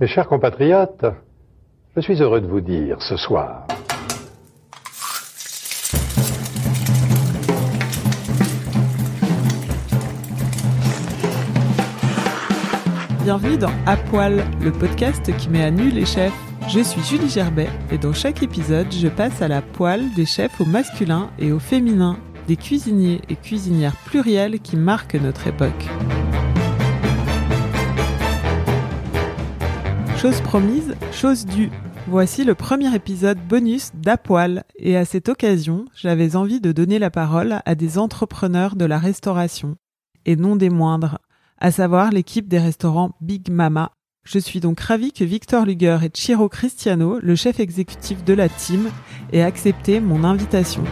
Mes chers compatriotes, je suis heureux de vous dire ce soir Bienvenue dans À Poil, le podcast qui met à nu les chefs. Je suis Julie Gerbet et dans chaque épisode, je passe à la poêle des chefs au masculin et au féminin, des cuisiniers et cuisinières pluriels qui marquent notre époque. Chose promise, chose due. Voici le premier épisode bonus d'À Poil et à cette occasion, j'avais envie de donner la parole à des entrepreneurs de la restauration et non des moindres, à savoir l'équipe des restaurants Big Mama. Je suis donc ravie que Victor Luger et Chiro Cristiano, le chef exécutif de la team, aient accepté mon invitation.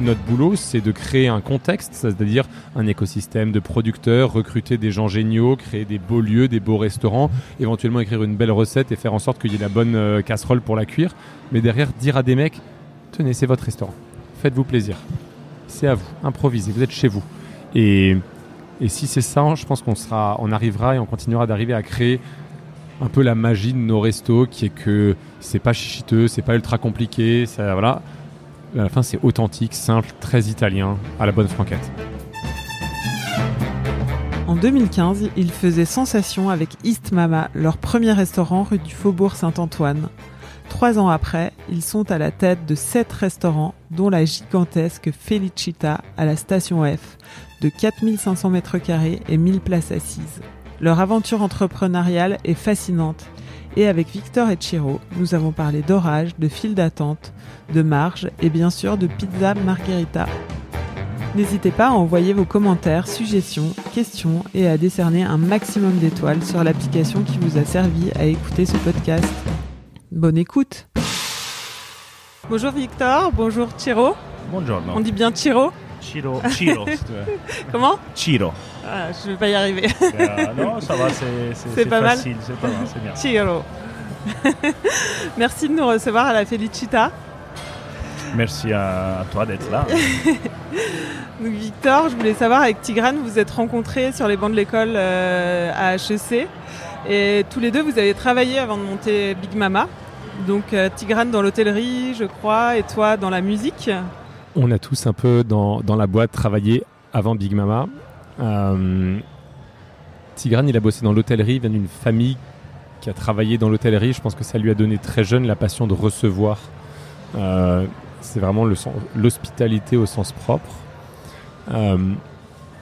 Notre boulot, c'est de créer un contexte, c'est-à-dire un écosystème de producteurs, recruter des gens géniaux, créer des beaux lieux, des beaux restaurants, éventuellement écrire une belle recette et faire en sorte qu'il y ait la bonne euh, casserole pour la cuire. Mais derrière, dire à des mecs, tenez, c'est votre restaurant, faites-vous plaisir. C'est à vous, improvisez, vous êtes chez vous. Et, et si c'est ça, je pense qu'on sera, on arrivera et on continuera d'arriver à créer un peu la magie de nos restos, qui est que c'est pas chichiteux, c'est pas ultra compliqué, ça, voilà. À la fin, c'est authentique, simple, très italien, à la bonne franquette. En 2015, ils faisaient sensation avec East Mama, leur premier restaurant rue du Faubourg Saint-Antoine. Trois ans après, ils sont à la tête de sept restaurants, dont la gigantesque Felicita à la station F, de 4500 mètres carrés et 1000 places assises. Leur aventure entrepreneuriale est fascinante. Et avec Victor et Chiro, nous avons parlé d'orage, de file d'attente, de marge et bien sûr de pizza margherita. N'hésitez pas à envoyer vos commentaires, suggestions, questions et à décerner un maximum d'étoiles sur l'application qui vous a servi à écouter ce podcast. Bonne écoute Bonjour Victor, bonjour Chiro. Buongiorno. On dit bien Chiro Chiro, Chiro, si tu veux. Comment? Chiro. ah, Je vais pas y arriver. Euh, non, ça va, c'est pas facile, c'est pas mal, c'est bien. Chiro. Merci de nous recevoir à la Felicita. Merci à, toi d'être là. Donc Victor, je voulais savoir avec Tigrane, vous vous êtes rencontrés sur les bancs de l'école euh, à HEC et tous les deux vous avez travaillé avant de monter Big Mama. Donc euh, Tigrane dans l'hôtellerie, je crois, et toi dans la musique. On a tous un peu dans, la boîte travaillé avant Big Mama. Euh, Tigrane, il a bossé dans l'hôtellerie, vient d'une famille qui a travaillé dans l'hôtellerie. Je pense que ça lui a donné très jeune la passion de recevoir. Euh, c'est vraiment l'hospitalité au sens propre. Euh,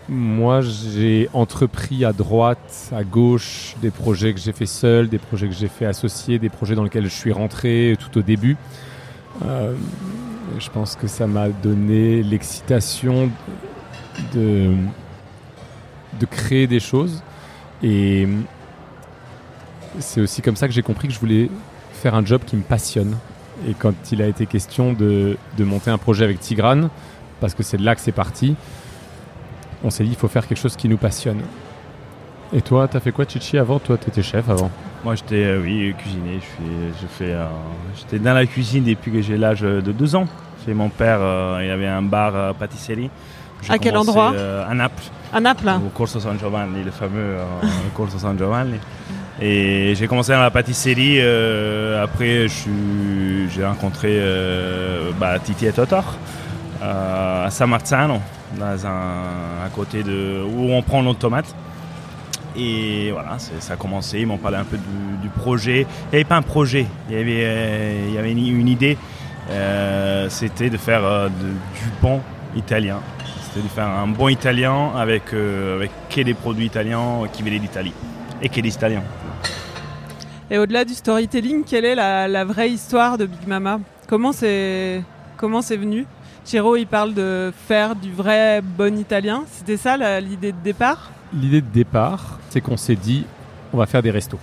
moi, j'ai entrepris à droite, à gauche, des projets que j'ai fait seul, des projets que j'ai fait associés, des projets dans lesquels je suis rentré tout au début. Je pense que ça m'a donné l'excitation de, créer des choses. Et c'est aussi comme ça que j'ai compris que je voulais faire un job qui me passionne. Et quand il a été question de, de monter un projet avec Tigrane, parce que c'est de là que c'est parti, on s'est dit il faut faire quelque chose qui nous passionne. Et toi, t'as fait quoi, Chichi, avant? Toi, t'étais chef avant. Moi, j'étais, euh, oui, cuisinier. Je fais, j'étais dans la cuisine depuis que j'ai l'âge de 12 ans. Chez mon père, euh, il y avait un bar euh, pâtisserie. À quel endroit euh, À Naples. À Naples. hein. au Corso San Giovanni, le fameux Corso San Giovanni. Et j'ai commencé dans la pâtisserie. euh, après, j'ai rencontré euh, bah, Titi et Totor euh, à San Marzano, dans un, à côté de où on prend nos tomates. Et voilà, ça a commencé. Ils m'ont parlé un peu du, du projet. Il n'y avait pas un projet, il y avait, euh, il y avait une, une idée. Euh, C'était de faire euh, de- du bon italien. C'était de faire un bon italien avec, euh, avec que des produits italiens qui venaient d'Italie et que des italiens. Et au-delà du storytelling, quelle est la, la vraie histoire de Big Mama? Comment c'est comment c'est venu? Chiro, il parle de faire du vrai bon italien. C'était ça l'idée de départ? L'idée de départ, c'est qu'on s'est dit, on va faire des restos.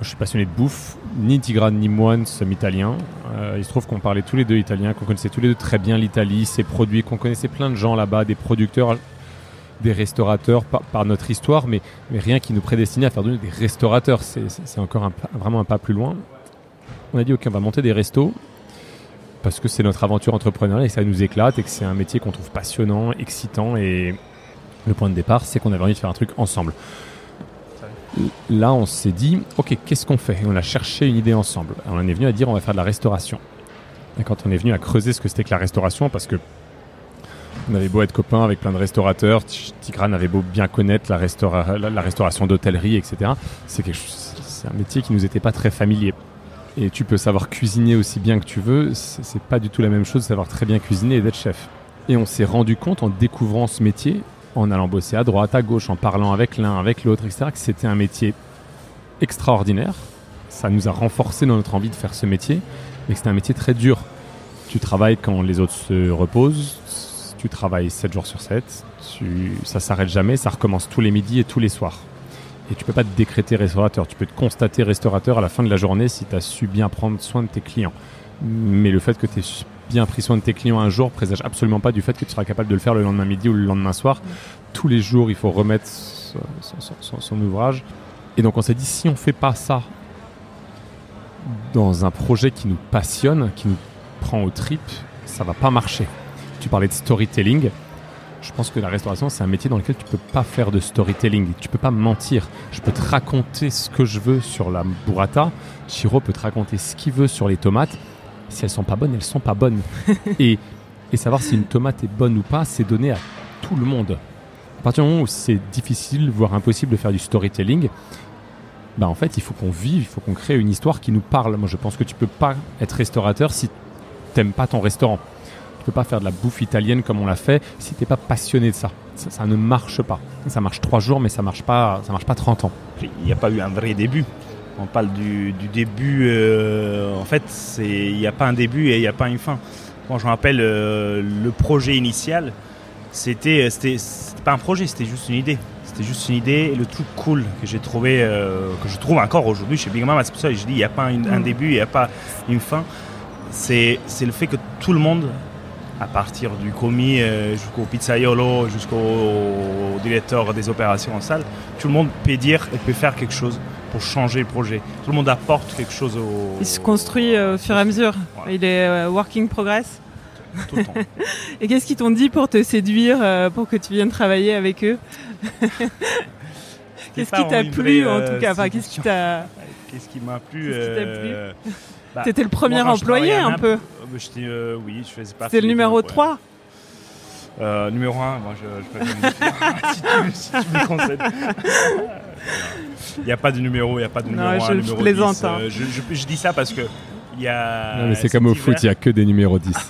Je suis passionné de bouffe, ni Tigrane ni moi ne sommes italiens. Euh, il se trouve qu'on parlait tous les deux italien, qu'on connaissait tous les deux très bien l'Italie, ses produits, qu'on connaissait plein de gens là-bas, des producteurs, des restaurateurs par, notre histoire, mais, rien qui nous prédestinait à faire devenir des restaurateurs. C'est encore vraiment un pas plus loin. On a dit, ok, on va monter des restos parce que c'est notre aventure entrepreneuriale et ça nous éclate et que c'est un métier qu'on trouve passionnant, excitant et le point de départ, c'est qu'on avait envie de faire un truc ensemble. Là, on s'est dit, ok, qu'est-ce qu'on fait? On a cherché une idée ensemble. on en est venu à dire, on va faire de la restauration. Et quand on est venu à creuser ce que c'était que la restauration, parce que on avait beau être copains avec plein de restaurateurs, Tigran avait beau bien connaître la, la, restauration d'hôtellerie, etc. C'est un métier qui nous était pas très familier. Et tu peux savoir cuisiner aussi bien que tu veux, c'est pas du tout la même chose de savoir très bien cuisiner et d'être chef. Et on s'est rendu compte en découvrant ce métier en allant bosser à droite, à gauche, en parlant avec l'un, avec l'autre, etc., que c'était un métier extraordinaire. Ça nous a renforcé dans notre envie de faire ce métier, mais c'était un métier très dur. Tu travailles quand les autres se reposent, tu travailles 7 jours sur 7, tu, ça s'arrête jamais, ça recommence tous les midis et tous les soirs. Et tu peux pas te décréter restaurateur, tu peux te constater restaurateur à la fin de la journée si tu as su bien prendre soin de tes clients. Mais le fait que tu bien pris soin de tes clients un jour présage absolument pas du fait que tu seras capable de le faire le lendemain midi ou le lendemain soir. Tous les jours, il faut remettre son, ouvrage. Et donc on s'est dit, si on fait pas ça dans un projet qui nous passionne, qui nous prend aux tripes, ça va pas marcher. Tu parlais de storytelling. Je pense que la restauration, c'est un métier dans lequel tu peux pas faire de storytelling. Tu peux pas mentir. Je peux te raconter ce que je veux sur la burrata. Chiro peut te raconter ce qu'il veut sur les tomates si elles sont pas bonnes, elles sont pas bonnes. et, et savoir si une tomate est bonne ou pas, c'est donné à tout le monde. À partir du moment où c'est difficile, voire impossible de faire du storytelling, bah en fait, il faut qu'on vive, il faut qu'on crée une histoire qui nous parle. Moi, je pense que tu peux pas être restaurateur si t'aimes pas ton restaurant. Tu peux pas faire de la bouffe italienne comme on l'a fait si t'es pas passionné de ça. ça. ne marche pas. Ça marche trois jours, mais ça marche pas, ça marche pas 30 ans. Il n'y a pas eu un vrai début. On parle du, début. Euh, en fait, il n'y a pas un début et il n'y a pas une fin. Quand je me rappelle euh, le projet initial, c'était pas un projet, c'était juste une idée. C'était juste une idée et le truc cool que j'ai trouvé, euh, que je trouve encore aujourd'hui chez Big Mama, c'est pour ça que je dis il n'y a pas un mm. début, il n'y a pas une fin. C'est le fait que tout le monde, à partir du commis jusqu'au pizzaiolo, jusqu'au directeur des opérations en salle, tout le monde peut dire et peut faire quelque chose pour changer le projet. Tout le monde apporte quelque chose au. Il se construit euh, au fur et à mesure. Il est euh, working progress. Tout le temps. et qu'est-ce qu'ils t'ont dit pour te séduire, euh, pour que tu viennes travailler avec eux Qu'est-ce qui t'a plu en tout cas Qu'est-ce qui t'a Qu'est-ce qui m'a plu bah, T'étais le premier employé un peu. oui, je faisais pas. C'était le numéro 3 numéro 1, moi je, je peux si, tu, si tu me. Il n'y a pas de numéro, il n'y a pas de numéro non, 1, je, numéro plaisante, 10. Hein. Euh, je, je, dis ça parce que il y a. Non, mais c'est comme au foot, il n'y a que des numéros 10.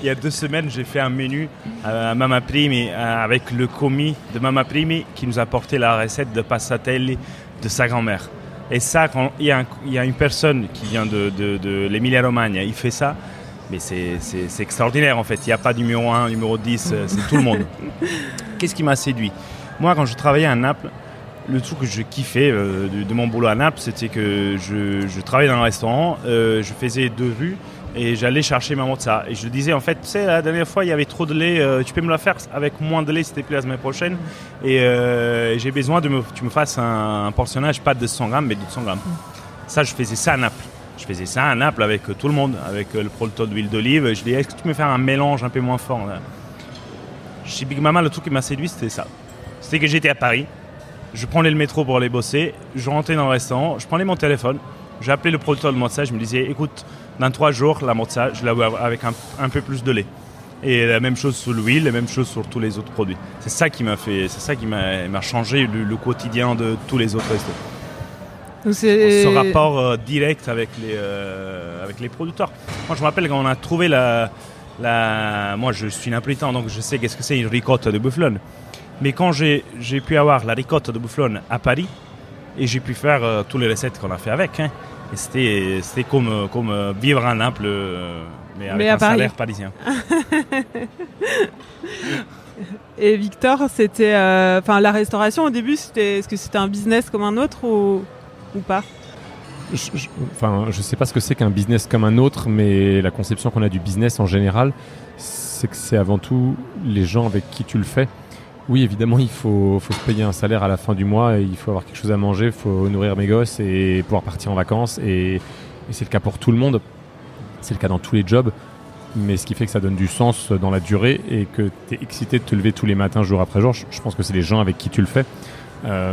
il y a deux semaines, j'ai fait un menu à Mama Primi euh, avec le commis de Mama Primi qui nous a apporté la recette de passatelli de sa grand-mère. Et ça, quand il y, a il y a une personne qui vient de, de, de l'Emilia-Romagna, il fait ça, mais c'est extraordinaire en fait. Il n'y a pas de numéro 1, numéro 10, euh, c'est tout le monde. Qu'est-ce qui m'a séduit? Moi, quand je travaillais à Naples, le truc que je kiffais euh, de, mon boulot à Naples, c'était que je, travaillais dans un restaurant, euh, je faisais deux vues et j'allais chercher ma mozza. Et je disais, en fait, tu sais, la dernière fois, il y avait trop de lait, euh, tu peux me la faire avec moins de lait, c'était plus la semaine prochaine. Et j'ai besoin de que tu me fasses un, portionnage, pas de 200 grammes, mais de 200 grammes. Ça, je faisais ça à Naples. Je faisais ça à Naples avec tout le monde, avec le protocole d'huile d'olive. Je disais, est-ce que tu peux me faire un mélange un peu moins fort Chez Big Mama, le truc qui m'a séduit, c'était ça. C'était que j'étais à Paris, je prenais le métro pour aller bosser, je rentrais dans le restaurant, je prenais mon téléphone, j'appelais le producteur de mozza, je me disais, écoute, dans trois jours, la mozza, je la veux avec un, peu plus de lait. Et la même chose sur l'huile, la même chose sur tous les autres produits. C'est ça qui m'a fait, c'est ça qui m'a changé le, quotidien de tous les autres restos. Ce rapport euh, direct avec les, euh, avec les producteurs. Moi, je me rappelle quand on a trouvé la, la... Moi, je suis napolitain, donc je sais qu'est-ce que c'est une ricotta de bufflone. Mais quand j'ai pu avoir la ricotta de Boufflon à Paris, et j'ai pu faire euh, toutes les recettes qu'on a fait avec, hein, et c'était comme, comme euh, vivre à Naples, euh, mais un salaire parisien. Et Victor, c'était, euh, enfin, la restauration au début, c'était, est-ce que c'était un business comme un autre ou, ou pas? Je, je, enfin, je sais pas ce que c'est qu'un business comme un autre, mais la conception qu'on a du business en général, c'est que c'est avant tout les gens avec qui tu le fais. Oui, évidemment, il faut, payer un salaire à la fin du mois, et il faut avoir quelque chose à manger, il faut nourrir mes gosses et pouvoir partir en vacances. Et, c'est le cas pour tout le monde. C'est le cas dans tous les jobs. Mais ce qui fait que ça donne du sens dans la durée et que tu es excité de te lever tous les matins, jour après jour, je, je pense que c'est les gens avec qui tu le fais. Euh,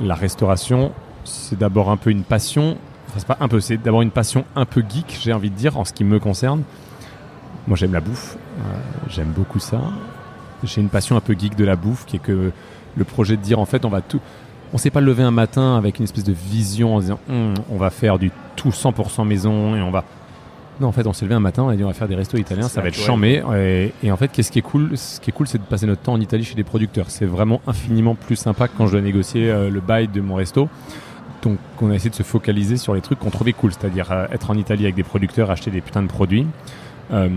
la restauration, c'est d'abord un peu une passion. Enfin, c'est pas un peu, c'est d'abord une passion un peu geek, j'ai envie de dire, en ce qui me concerne. Moi, j'aime la bouffe. Euh, j'aime beaucoup ça. J'ai une passion un peu geek de la bouffe, qui est que le projet de dire, en fait, on va tout. On s'est pas levé un matin avec une espèce de vision en disant, Hum, on va faire du tout 100% maison et on va. Non, en fait, on s'est levé un matin, on a dit on va faire des restos italiens, ça va être chambé. Et, et, en fait, qu'est-ce qui est cool Ce qui est cool, c'est de passer notre temps en Italie chez des producteurs. C'est vraiment infiniment plus sympa que quand je dois négocier euh, le bail de mon resto. Donc, on a essayé de se focaliser sur les trucs qu'on trouvait cool, c'est-à-dire euh, être en Italie avec des producteurs, acheter des putains de produits, euh,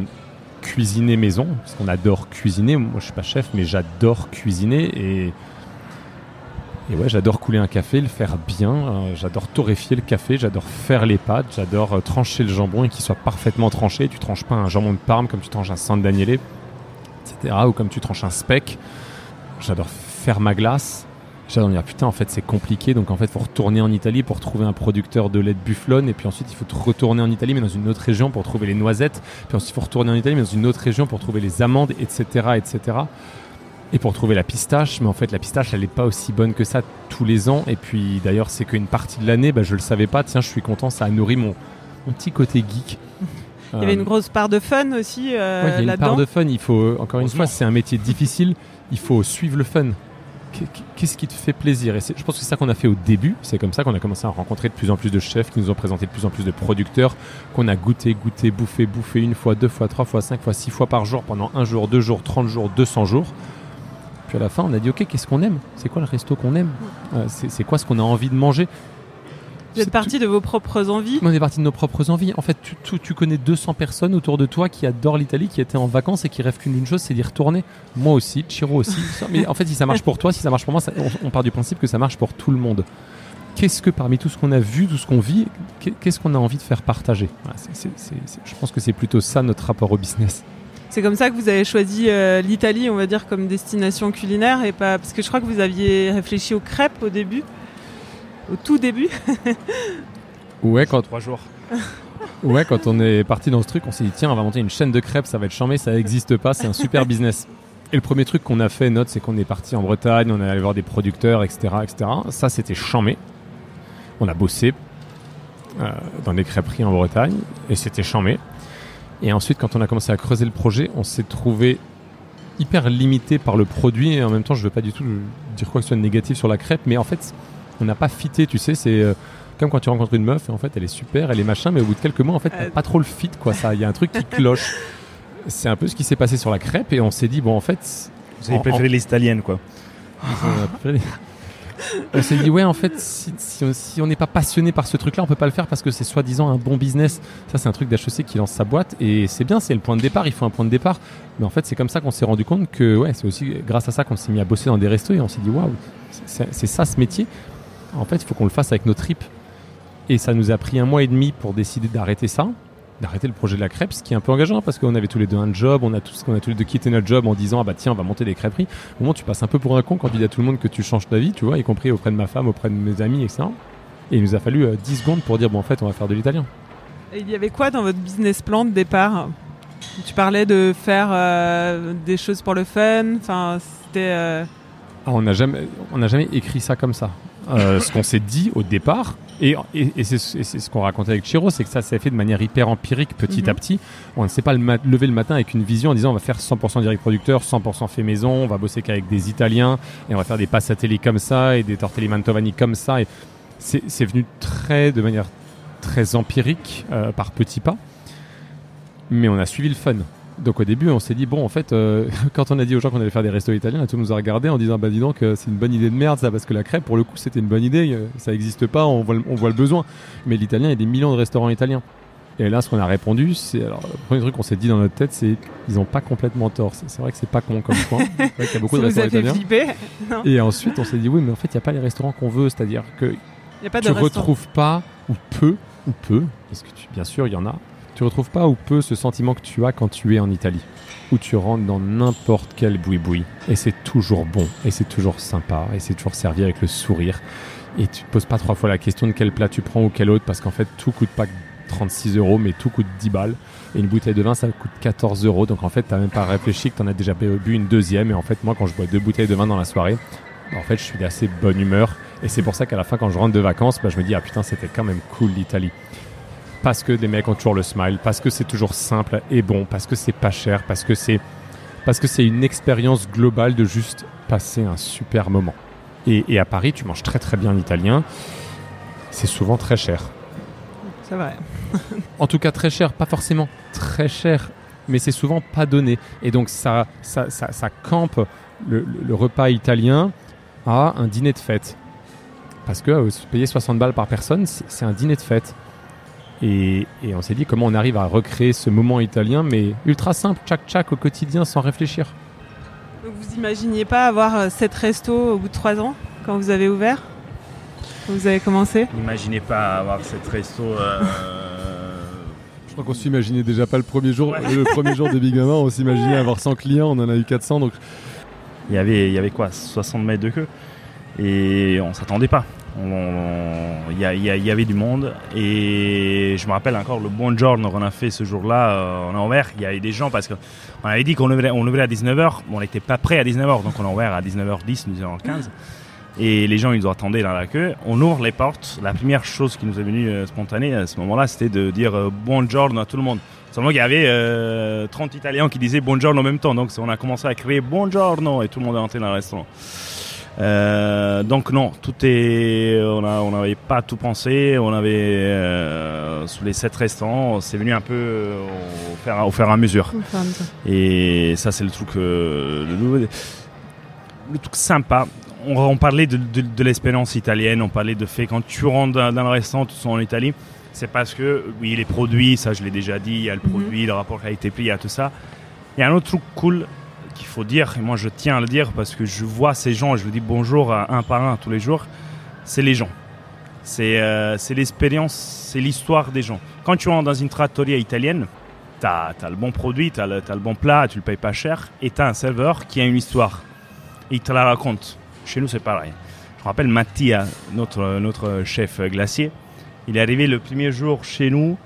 cuisiner maison, parce qu'on adore cuisiner. Moi, je suis pas chef, mais j'adore cuisiner et et ouais, j'adore couler un café, le faire bien. Euh, j'adore torréfier le café, j'adore faire les pâtes, j'adore euh, trancher le jambon et qu'il soit parfaitement tranché. Tu tranches pas un jambon de Parme comme tu tranches un San Daniele, etc. Ou comme tu tranches un speck. J'adore faire ma glace. J'adore me dire putain, en fait, c'est compliqué. Donc en fait, faut retourner en Italie pour trouver un producteur de lait de bufflone. Et puis ensuite, il faut retourner en Italie, mais dans une autre région pour trouver les noisettes. Puis ensuite, il faut retourner en Italie, mais dans une autre région pour trouver les amandes, etc., etc et pour trouver la pistache. Mais en fait, la pistache, elle n'est pas aussi bonne que ça tous les ans. Et puis d'ailleurs, c'est qu'une partie de l'année, bah, je le savais pas. Tiens, je suis content, ça a nourri mon, mon petit côté geek. Il y avait une grosse part de fun aussi euh, ouais, il y a une part de fun. Il faut, encore une fois, c'est un métier difficile. Il faut suivre le fun. Qu'est-ce qui te fait plaisir? Et je pense que c'est ça qu'on a fait au début. C'est comme ça qu'on a commencé à rencontrer de plus en plus de chefs qui nous ont présenté de plus en plus de producteurs, qu'on a goûté, goûté, bouffé, bouffé une fois, deux fois, trois fois, cinq fois, six fois par jour pendant un jour, deux jours, 30 jours, 200 jours. Puis à la fin, on a dit ok, qu'est-ce qu'on aime? C'est quoi le resto qu'on aime? Euh, C'est quoi ce qu'on a envie de manger? Vous êtes parti de vos propres envies On est parti de nos propres envies. En fait, tu, tu, tu connais 200 personnes autour de toi qui adorent l'Italie, qui étaient en vacances et qui rêvent qu'une chose, c'est d'y retourner. Moi aussi, Chiro aussi. Mais en fait, si ça marche pour toi, si ça marche pour moi, ça, on, on part du principe que ça marche pour tout le monde. Qu'est-ce que parmi tout ce qu'on a vu, tout ce qu'on vit, qu'est-ce qu'on a envie de faire partager? Voilà, c est, c est, c est, Je pense que c'est plutôt ça notre rapport au business. C'est comme ça que vous avez choisi euh, l'Italie, on va dire, comme destination culinaire et pas parce que je crois que vous aviez réfléchi aux crêpes au début, au tout début. ouais, quand trois jours. ouais, quand on est parti dans ce truc, on s'est dit tiens, on va monter une chaîne de crêpes, ça va être chambé, ça n'existe pas, c'est un super business. Et le premier truc qu'on a fait, note, c'est qu'on est parti en Bretagne, on est allé voir des producteurs, etc., etc. Ça, c'était chambé. On a bossé euh, dans des crêperies en Bretagne et c'était chambé. Et ensuite, quand on a commencé à creuser le projet, on s'est trouvé hyper limité par le produit. Et en même temps, je ne veux pas du tout dire quoi que ce soit de négatif sur la crêpe, mais en fait, on n'a pas fité, tu sais, c'est euh, comme quand tu rencontres une meuf et en fait, elle est super, elle est machin, mais au bout de quelques mois, en fait, euh... pas trop le fit, quoi. Ça, il y a un truc qui cloche. c'est un peu ce qui s'est passé sur la crêpe et on s'est dit, bon, en fait. Vous avez préféré en... les italiennes, quoi. on s'est dit ouais en fait si, si on n'est pas passionné par ce truc là on peut pas le faire parce que c'est soi-disant un bon business ça c'est un truc d'HEC qui lance sa boîte et c'est bien c'est le point de départ il faut un point de départ mais en fait c'est comme ça qu'on s'est rendu compte que ouais c'est aussi grâce à ça qu'on s'est mis à bosser dans des restos et on s'est dit waouh c'est ça ce métier en fait il faut qu'on le fasse avec nos tripes et ça nous a pris un mois et demi pour décider d'arrêter ça d'arrêter le projet de la crêpe, ce qui est un peu engageant parce qu'on avait tous les deux un job, on a tous, on a tous les deux quitté notre job en disant ah bah tiens on va monter des crêperies. Au moment tu passes un peu pour un con quand tu dis à tout le monde que tu changes ta vie, tu vois, y compris auprès de ma femme, auprès de mes amis, etc. Et il nous a fallu euh, 10 secondes pour dire bon en fait on va faire de l'italien. Et il y avait quoi dans votre business plan de départ? Tu parlais de faire euh, des choses pour le fun, enfin c'était. Euh... Ah, on n'a jamais, on n'a jamais écrit ça comme ça. Euh, ce qu'on s'est dit au départ, et, et, et c'est ce qu'on racontait avec Chiro, c'est que ça s'est fait de manière hyper empirique petit mm -hmm. à petit. On ne s'est pas le lever le matin avec une vision en disant on va faire 100% direct producteur, 100% fait maison, on va bosser qu'avec des Italiens et on va faire des passatelli comme ça et des tortelli mantovani comme ça. Et c'est venu très, de manière très empirique, euh, par petits pas. Mais on a suivi le fun. Donc au début, on s'est dit, bon, en fait, euh, quand on a dit aux gens qu'on allait faire des restos italiens, tout nous a regardé en disant, bah dis donc, euh, c'est une bonne idée de merde ça, parce que la crêpe, pour le coup, c'était une bonne idée, euh, ça n'existe pas, on voit, le, on voit le besoin. Mais l'italien, il y a des millions de restaurants italiens. Et là, ce qu'on a répondu, c'est alors le premier truc qu'on s'est dit dans notre tête, c'est ils ont pas complètement tort. C'est vrai que c'est pas con comme point. C'est vrai qu'il y a beaucoup Ça de restaurants italiens. flipper Et ensuite, on s'est dit oui, mais en fait, il n'y a pas les restaurants qu'on veut, c'est-à-dire que il n'y a pas de tu restaurant. retrouves pas ou peu ou peu, parce que tu- bien sûr, il y en a. Tu retrouves pas ou peu ce sentiment que tu as quand tu es en Italie, où tu rentres dans n'importe quel boui-boui et c'est toujours bon et c'est toujours sympa et c'est toujours servi avec le sourire et tu te poses pas trois fois la question de quel plat tu prends ou quel autre parce qu'en fait tout coûte pas 36 euros mais tout coûte 10 balles et une bouteille de vin ça coûte 14 euros donc en fait t'as même pas réfléchi que t'en as déjà bu une deuxième et en fait moi quand je bois deux bouteilles de vin dans la soirée en fait je suis d'assez bonne humeur et c'est pour ça qu'à la fin quand je rentre de vacances bah, je me dis ah putain c'était quand même cool l'Italie parce que les mecs ont toujours le smile parce que c'est toujours simple et bon parce que c'est pas cher parce que c'est parce que c'est une expérience globale de juste passer un super moment et, et à Paris tu manges très très bien l'italien c'est souvent très cher C'est vrai. en tout cas très cher, pas forcément très cher, mais c'est souvent pas donné. Et donc ça, ça, ça, ça campe le, repas italien à un dîner de fête. Parce que euh, payer 60 balles par personne, c'est un dîner de fête. Et, et on s'est dit comment on arrive à recréer ce moment italien, mais ultra simple, tchac tchac au quotidien sans réfléchir. Donc vous imaginiez pas avoir euh, sept restos au bout de trois ans quand vous avez ouvert? Quand vous avez commencé? N'imaginez pas avoir cette resto. euh, Je crois qu'on s'imaginait déjà pas le premier jour, le premier jour de Big Mama, on s'imaginait avoir 100 clients, on en a eu 400, donc il y avait, il y avait quoi? 60 mètres de queue? Et on s'attendait pas. Il y, il il avait du monde. Et je me rappelle encore le buongiorno qu'on a fait ce jour-là. euh, on a ouvert. Il y avait des gens parce qu'on avait dit qu'on ouvrait, à 19h. On n'était pas prêt à 19h. Donc on a ouvert à 19h10, 19h15. Et les gens, ils nous attendaient dans la queue. On ouvre les portes. La première chose qui nous est venue euh, spontanée à ce moment-là, c'était de dire euh, buongiorno à tout le monde. Seulement qu'il y avait euh, 30 Italiens qui disaient buongiorno en même temps. Donc on a commencé à crier buongiorno et tout le monde est entré dans le restaurant. Euh, donc non, tout est, on n'avait pas tout pensé. On avait euh, sous les sept restaurants, c'est venu un peu euh, au, faire, au fur et à mesure. Et ça, c'est le truc, euh, le, le truc sympa. On, on parlait de, de- de l'expérience italienne, on parlait de fait quand tu rentres dans, dans le restaurant, tu sens en Italie, c'est parce que, oui, les produits, ça je l'ai déjà dit, il y a le Mhm. produit, le rapport qualité-prix, il y a tout ça. Il y a un autre truc cool qu'il faut dire, et moi je tiens à le dire parce que je vois ces gens je vous dis bonjour à un par un tous les jours, c'est les gens. C'est euh, l'expérience, c'est l'histoire des gens. Quand tu rentres dans une trattoria italienne, tu as, le bon produit, tu as, le bon plat, tu le payes pas cher, et tu as un serveur qui a une histoire. Et il te la raconte. Chez nous, c'est pareil. Je me rappelle Mattia, notre, notre chef glacier. Il est arrivé le premier jour chez nous.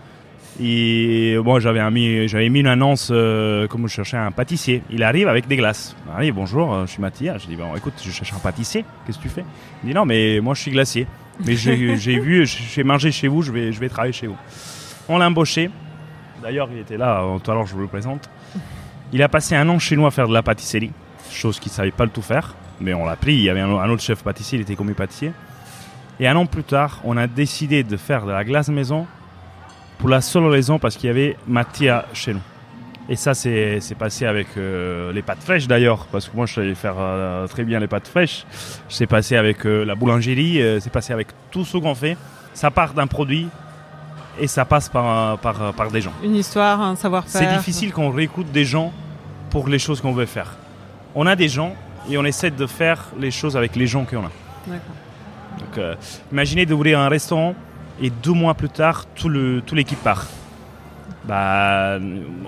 Et moi, j'avais un mis, j'avais mis une annonce euh, comme je cherchais un pâtissier. Il arrive avec des glaces. Il arrive, bonjour, euh, je suis Mattia. Je dis, bon, écoute, je cherche un pâtissier. Qu'est-ce que tu fais? Il dit, non, mais moi, je suis glacier. Mais j'ai j'ai vu, j'ai mangé chez vous, je vais, je vais travailler chez vous. On l'a embauché. D'ailleurs, il était là, euh, tout à l'heure, je vous le présente. Il a passé un an chez nous à faire de la pâtisserie, chose qu'il ne savait pas le tout faire. Mais on l'a pris, il y avait un, un autre chef pâtissier, il était commis pâtissier. Et un an plus tard, on a décidé de faire de la glace maison pour la seule raison parce qu'il y avait Mattia chez nous. Et ça, c'est passé avec euh, les pâtes fraîches d'ailleurs, parce que moi je savais faire euh, très bien les pâtes fraîches. C'est passé avec euh, la boulangerie, c'est passé avec tout ce qu'on fait. Ça part d'un produit et ça passe par, par, par des gens. Une histoire, un savoir-faire. C'est difficile qu'on réécoute des gens pour les choses qu'on veut faire. On a des gens et on essaie de faire les choses avec les gens qu'on a. D'accord. Donc, imaginez d'ouvrir un restaurant et deux mois plus tard, tout le tout l'équipe part. Bah,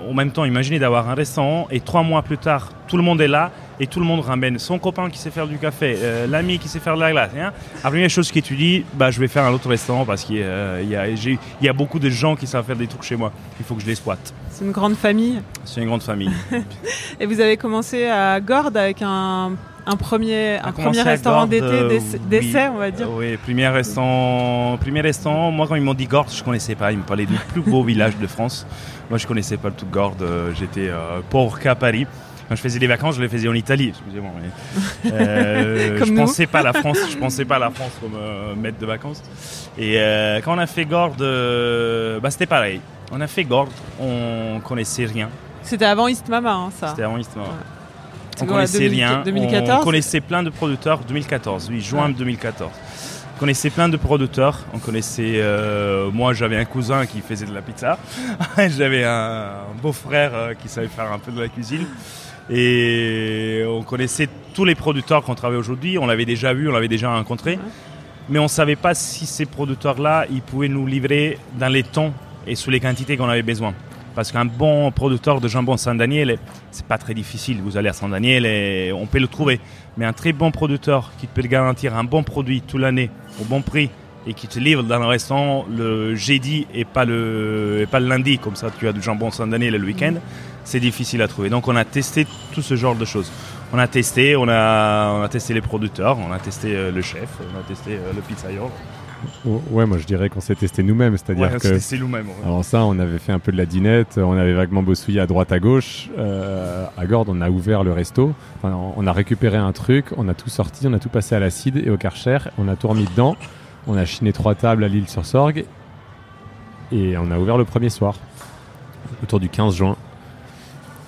en même temps, imaginez d'avoir un restaurant et trois mois plus tard, tout le monde est là et tout le monde ramène son copain qui sait faire du café, euh, l'ami qui sait faire de la glace. hein. La première chose que tu dis, bah, je vais faire un autre restaurant parce qu'il y a, il y a beaucoup de gens qui savent faire des trucs chez moi. Il faut que je les squatte. C'est une grande famille. C'est une grande famille. Et vous avez commencé à Gordes avec un, un premier, un premier restaurant d'été, d'essai- oui. on va dire. Euh, oui, premier restaurant, premier restaurant. Moi, quand ils m'ont dit Gordes, je connaissais pas. Ils me parlaient du plus beau village de France. Moi, je connaissais pas le tout Gordes. Euh, J'étais euh, pauvre qu'à Paris. Quand je faisais des vacances, je les faisais en Italie. Excusez-moi. euh, je nous. pensais pas à la France. Je pensais pas à la France comme euh, maître de vacances. Et quand on a fait Gordes, bah, c'était pareil. On a fait Gordes. On connaissait rien. C'était avant East Mama, hein, ça. C'était avant. Ouais. On connaissait 2000 rien. 2014 On connaissait plein de producteurs. 2014, oui, juin Ouais. 2014. connaissait plein de producteurs. On connaissait, euh, moi j'avais un cousin qui faisait de la pizza, j'avais un, beau-frère euh, qui savait faire un peu de la cuisine. Et on connaissait tous les producteurs qu'on travaille aujourd'hui, on l'avait déjà vu, on l'avait déjà rencontré, mais on ne savait pas si ces producteurs-là, ils pouvaient nous livrer dans les temps et sous les quantités qu'on avait besoin. Parce qu'un bon producteur de jambon Saint-Daniel, c'est pas très difficile. Vous allez à Saint-Daniel et on peut le trouver. Mais un très bon producteur qui peut garantir un bon produit toute l'année au bon prix et qui te livre dans le restaurant le jeudi et pas le, et pas le lundi, comme ça tu as du jambon Saint-Daniel le week-end, c'est difficile à trouver. Donc on a testé tout ce genre de choses. On a testé, on a, testé les producteurs, on a testé euh, le chef, on a testé euh, le pizzaiolo. Ouais, moi je dirais qu'on s'est testé nous-mêmes, c'est-à-dire Ouais, que. nous-mêmes. ouais. Alors ça, on avait fait un peu de la dinette, on avait vaguement bossouillé à droite à gauche. Euh, à Gordes, on a ouvert le resto, Enfin, on a récupéré un truc, on a tout sorti, on a tout passé à l'acide et au karcher, on a tout remis dedans, on a chiné trois tables à l'île sur Sorgue et on a ouvert le premier soir, autour du 15 juin.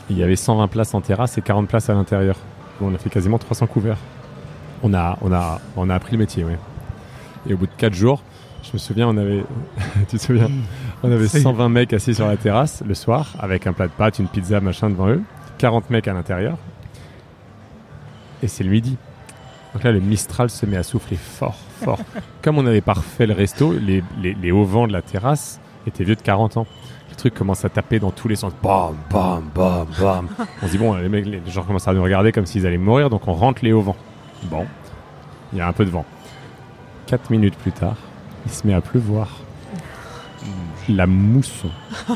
Il y avait 120 places en terrasse et 40 places à l'intérieur. On a fait quasiment 300 couverts. On a, on a, on a appris le métier, oui. Et au bout de 4 jours, je me souviens, on avait, tu te souviens, on avait 120 mecs assis sur la terrasse le soir avec un plat de pâtes, une pizza, machin devant eux, 40 mecs à l'intérieur. Et c'est le midi. Donc là, le Mistral se met à souffler fort, fort. Comme on avait parfait le resto, les, les, les hauts vents de la terrasse étaient vieux de 40 ans. Le truc commence à taper dans tous les sens. Bam, bam, bam, bam. On se dit, bon, les, mecs, les gens commencent à nous regarder comme s'ils allaient mourir, donc on rentre les hauts vents. Bon, il y a un peu de vent. 4 minutes plus tard, il se met à pleuvoir. La mousson.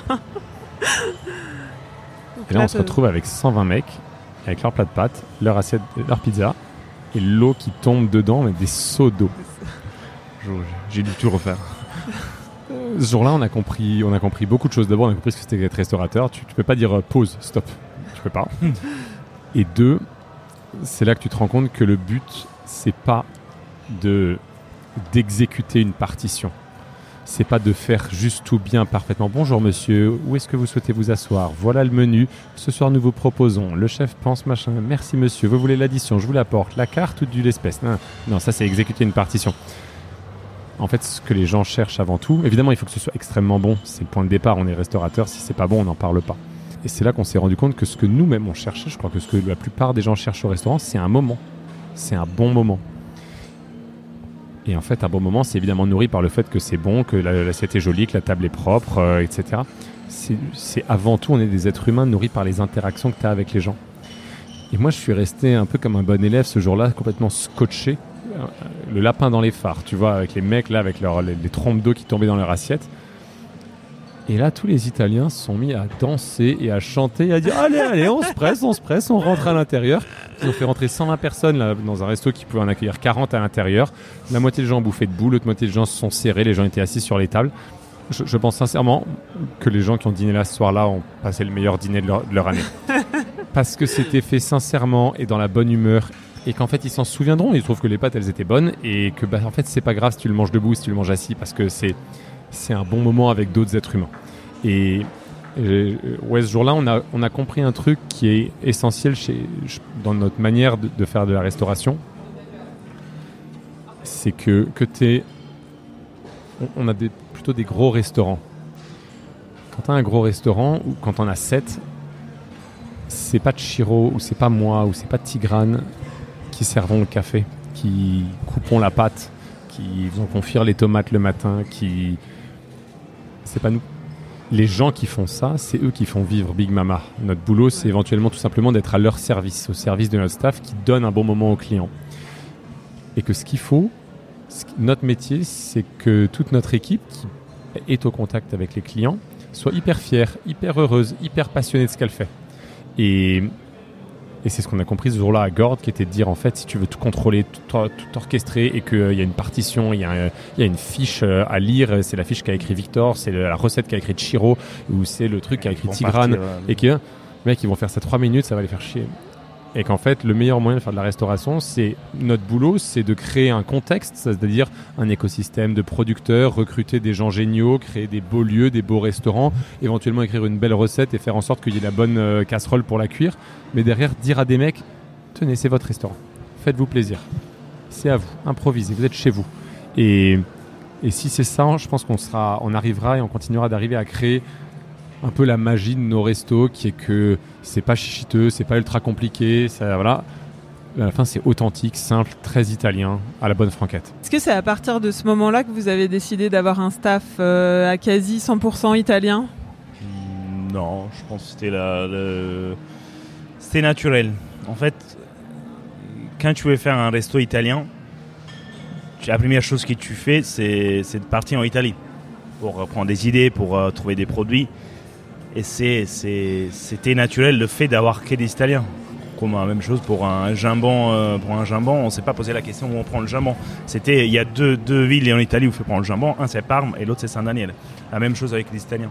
Et là, on se retrouve avec 120 mecs, avec leur plat de pâtes, leur assiette, leur pizza, et l'eau qui tombe dedans, mais des seaux d'eau. J'ai dû tout refaire. Ce jour-là, on a compris, on a compris beaucoup de choses. D'abord, on a compris ce que c'était qu'être restaurateur. Tu, tu peux pas dire euh, pause, stop. Tu peux pas. Et deux, c'est là que tu te rends compte que le but, c'est pas de d'exécuter une partition. C'est pas de faire juste tout bien parfaitement. Bonjour monsieur, où est-ce que vous souhaitez vous asseoir? Voilà le menu. Ce soir nous vous proposons. Le chef pense machin. Merci monsieur. Vous voulez l'addition? Je vous l'apporte. La carte ou de l'espèce non, non, ça c'est exécuter une partition. En fait, ce que les gens cherchent avant tout, évidemment, il faut que ce soit extrêmement bon. C'est le point de départ. On est restaurateur. Si c'est pas bon, on n'en parle pas. Et c'est là qu'on s'est rendu compte que ce que nous-mêmes on cherchait, je crois que ce que la plupart des gens cherchent au restaurant, c'est un moment. C'est un bon moment. Et en fait, un bon moment, c'est évidemment nourri par le fait que c'est bon, que la- l'assiette est jolie, que la table est propre, euh, etc. C'est avant tout, on est des êtres humains nourris par les interactions que tu as avec les gens. Et moi, je suis resté un peu comme un bon élève ce jour-là, complètement scotché, euh, le lapin dans les phares, tu vois, avec les mecs là, avec les, les trompes d'eau qui tombaient dans leur assiette. Et là, tous les Italiens se sont mis à danser et à chanter, et à dire Allez, allez, on se presse, on se presse, on rentre à l'intérieur. Ils ont fait rentrer 120 personnes là, dans un resto qui pouvait en accueillir 40 à l'intérieur. La moitié des gens ont bouffé debout, l'autre moitié des gens se sont serrés, les gens étaient assis sur les tables. Je, je pense sincèrement que les gens qui ont dîné là ce soir-là ont passé le meilleur dîner de leur, de leur année. Parce que c'était fait sincèrement et dans la bonne humeur. Et qu'en fait, ils s'en souviendront. Ils trouvent que les pâtes, elles étaient bonnes. Et que, bah, en fait, c'est pas grave si tu le manges debout, si tu le manges assis. Parce que c'est, c'est un bon moment avec d'autres êtres humains. Et, ouais, ce jour-là, on a, on a compris un truc qui est essentiel chez, dans notre manière de, faire de la restauration. C'est que, que t'es. On, a des, plutôt des gros restaurants. Quand tu as un gros restaurant, ou quand on a 7, c'est pas Chiro, ou c'est pas moi, ou c'est pas Tigrane qui servons le café, qui coupons la pâte, qui vont confire les tomates le matin, qui. C'est pas nous. Les gens qui font ça, c'est eux qui font vivre Big Mama. Notre boulot, c'est éventuellement tout simplement d'être à leur service, au service de notre staff qui donne un bon moment aux clients. Et que ce qu'il faut, notre métier, c'est que toute notre équipe qui est au contact avec les clients soit hyper fière, hyper heureuse, hyper passionnée de ce qu'elle fait. Et, et c'est ce qu'on a compris ce jour-là à Gord, qui était de dire en fait, si tu veux tout contrôler, tout, or- tout orchestrer, et qu'il y a une partition, il y a, y une fiche euh, à lire, c'est la fiche qu'a écrit Victor, c'est la recette qu'a écrit Chiro, ou c'est le truc qu'a écrit Tigrane, euh, et que mec, ils vont faire ça trois minutes, ça va les faire chier. Et qu'en fait, le meilleur moyen de faire de la restauration, c'est notre boulot, c'est de créer un contexte, c'est-à-dire un écosystème de producteurs, recruter des gens géniaux, créer des beaux lieux, des beaux restaurants, éventuellement écrire une belle recette et faire en sorte qu'il y ait la bonne euh, casserole pour la cuire. Mais derrière, dire à des mecs, tenez, c'est votre restaurant, faites-vous plaisir, c'est à vous, improvisez, vous êtes chez vous. Et, et si c'est ça, je pense qu'on sera, on arrivera et on continuera d'arriver à créer un peu la magie de nos restos, qui est que c'est pas chichiteux, c'est pas ultra compliqué, ça, voilà. À la fin, c'est authentique, simple, très italien, à la bonne franquette. Est-ce que c'est à partir de ce moment-là que vous avez décidé d'avoir un staff euh, à quasi 100% italien? Non, je pense que c'était la, le- c'était naturel. En fait, quand tu veux faire un resto italien, tu- la première chose que tu fais, c'est c'est de partir en Italie pour prendre des idées, pour euh, trouver des produits. Et c'était naturel le fait d'avoir que des Italiens. Comme la même chose pour un jambon. euh, pour un jambon, on s'est pas posé la question où on prend le jambon. C'était, il y a deux, deux villes en Italie où on fait prendre le jambon. Un c'est Parme et l'autre c'est Saint-Daniel. La même chose avec les Italiens.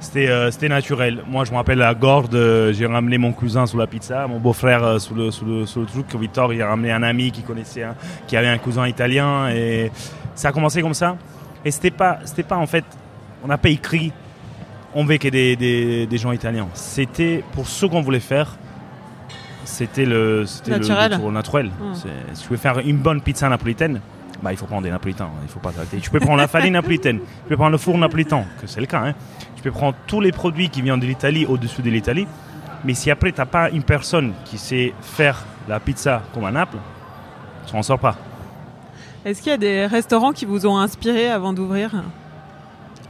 C'était euh, naturel. Moi, je me rappelle à Gordes, j'ai ramené mon cousin sous la pizza, mon beau-frère euh, sous, le, sous, le, sous le truc. Victor, il a ramené un ami qui connaissait, qui avait un cousin italien. Et ça a commencé comme ça. Et c'était pas, c'était pas en fait, on n'a pas écrit, on ait des, des, des gens italiens. C'était pour ce qu'on voulait faire. C'était le, Naturel. le naturel. Mm. C'est- Si tu veux faire une bonne pizza napolitaine, bah, il faut prendre des napolitains. Il faut pas s'arrêter. Tu peux prendre la farine napolitaine, tu peux prendre le four napolitain, que c'est le cas. Hein. Tu peux prendre tous les produits qui viennent de l'Italie au-dessus de l'Italie. Mais si après, tu n'as pas une personne qui sait faire la pizza comme à Naples, tu n'en sors pas. Est-ce qu'il y a des restaurants qui vous ont inspiré avant d'ouvrir?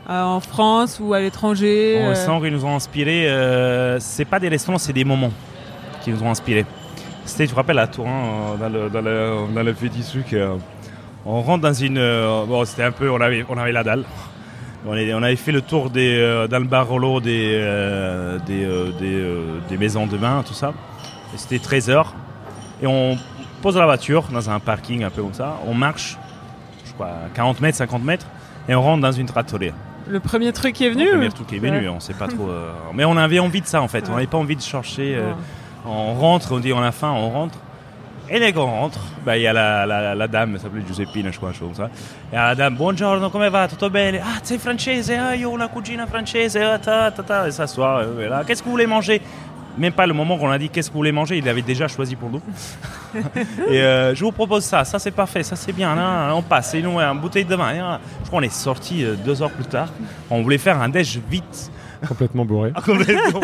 En France ou à l'étranger On euh, sent qu'ils nous ont inspiré. Euh, c'est pas des restaurants, c'est des moments qui nous ont inspiré. C'était, tu te rappelles, à Turin, euh, dans le, dans le, dans le petit truc, euh, on rentre dans une. euh, bon, c'était un peu. On avait, on avait la dalle. On, est- on avait fait le tour des, euh, dans le Barolo des, euh, des, euh, des, euh, des maisons de vin, tout ça. C'était 13 heures. Et on pose la voiture dans un parking un peu comme ça. On marche, je crois, 40 mètres, 50 mètres. Et on rentre dans une trattoria. Le premier truc qui est venu Le premier truc qui est venu, Ouais. on sait pas trop. euh, Mais on avait envie de ça en fait. On n'avait pas envie de chercher. euh. On rentre, on dit on a faim, on rentre. Et dès qu'on rentre, bah, il y a la, la, la dame, elle s'appelait Giuseppina, je crois, chose comme ça. Et la dame, buongiorno, come va? Tutto bene? Ah, sei francese? Ah, io ho una cugina francese. Ah, ta, ta, ta. Et s'assoit. euh, Qu'est-ce que vous voulez manger? Même pas le moment qu'on a dit qu'est-ce que vous voulez manger, il avait déjà choisi pour nous. et euh, je vous propose ça, ça c'est parfait, ça c'est bien, là, on passe, et nous, une bouteille de vin. Et, là, je crois qu'on est sorti euh, deux heures plus tard. On voulait faire un déj vite. Complètement bourré. Complètement.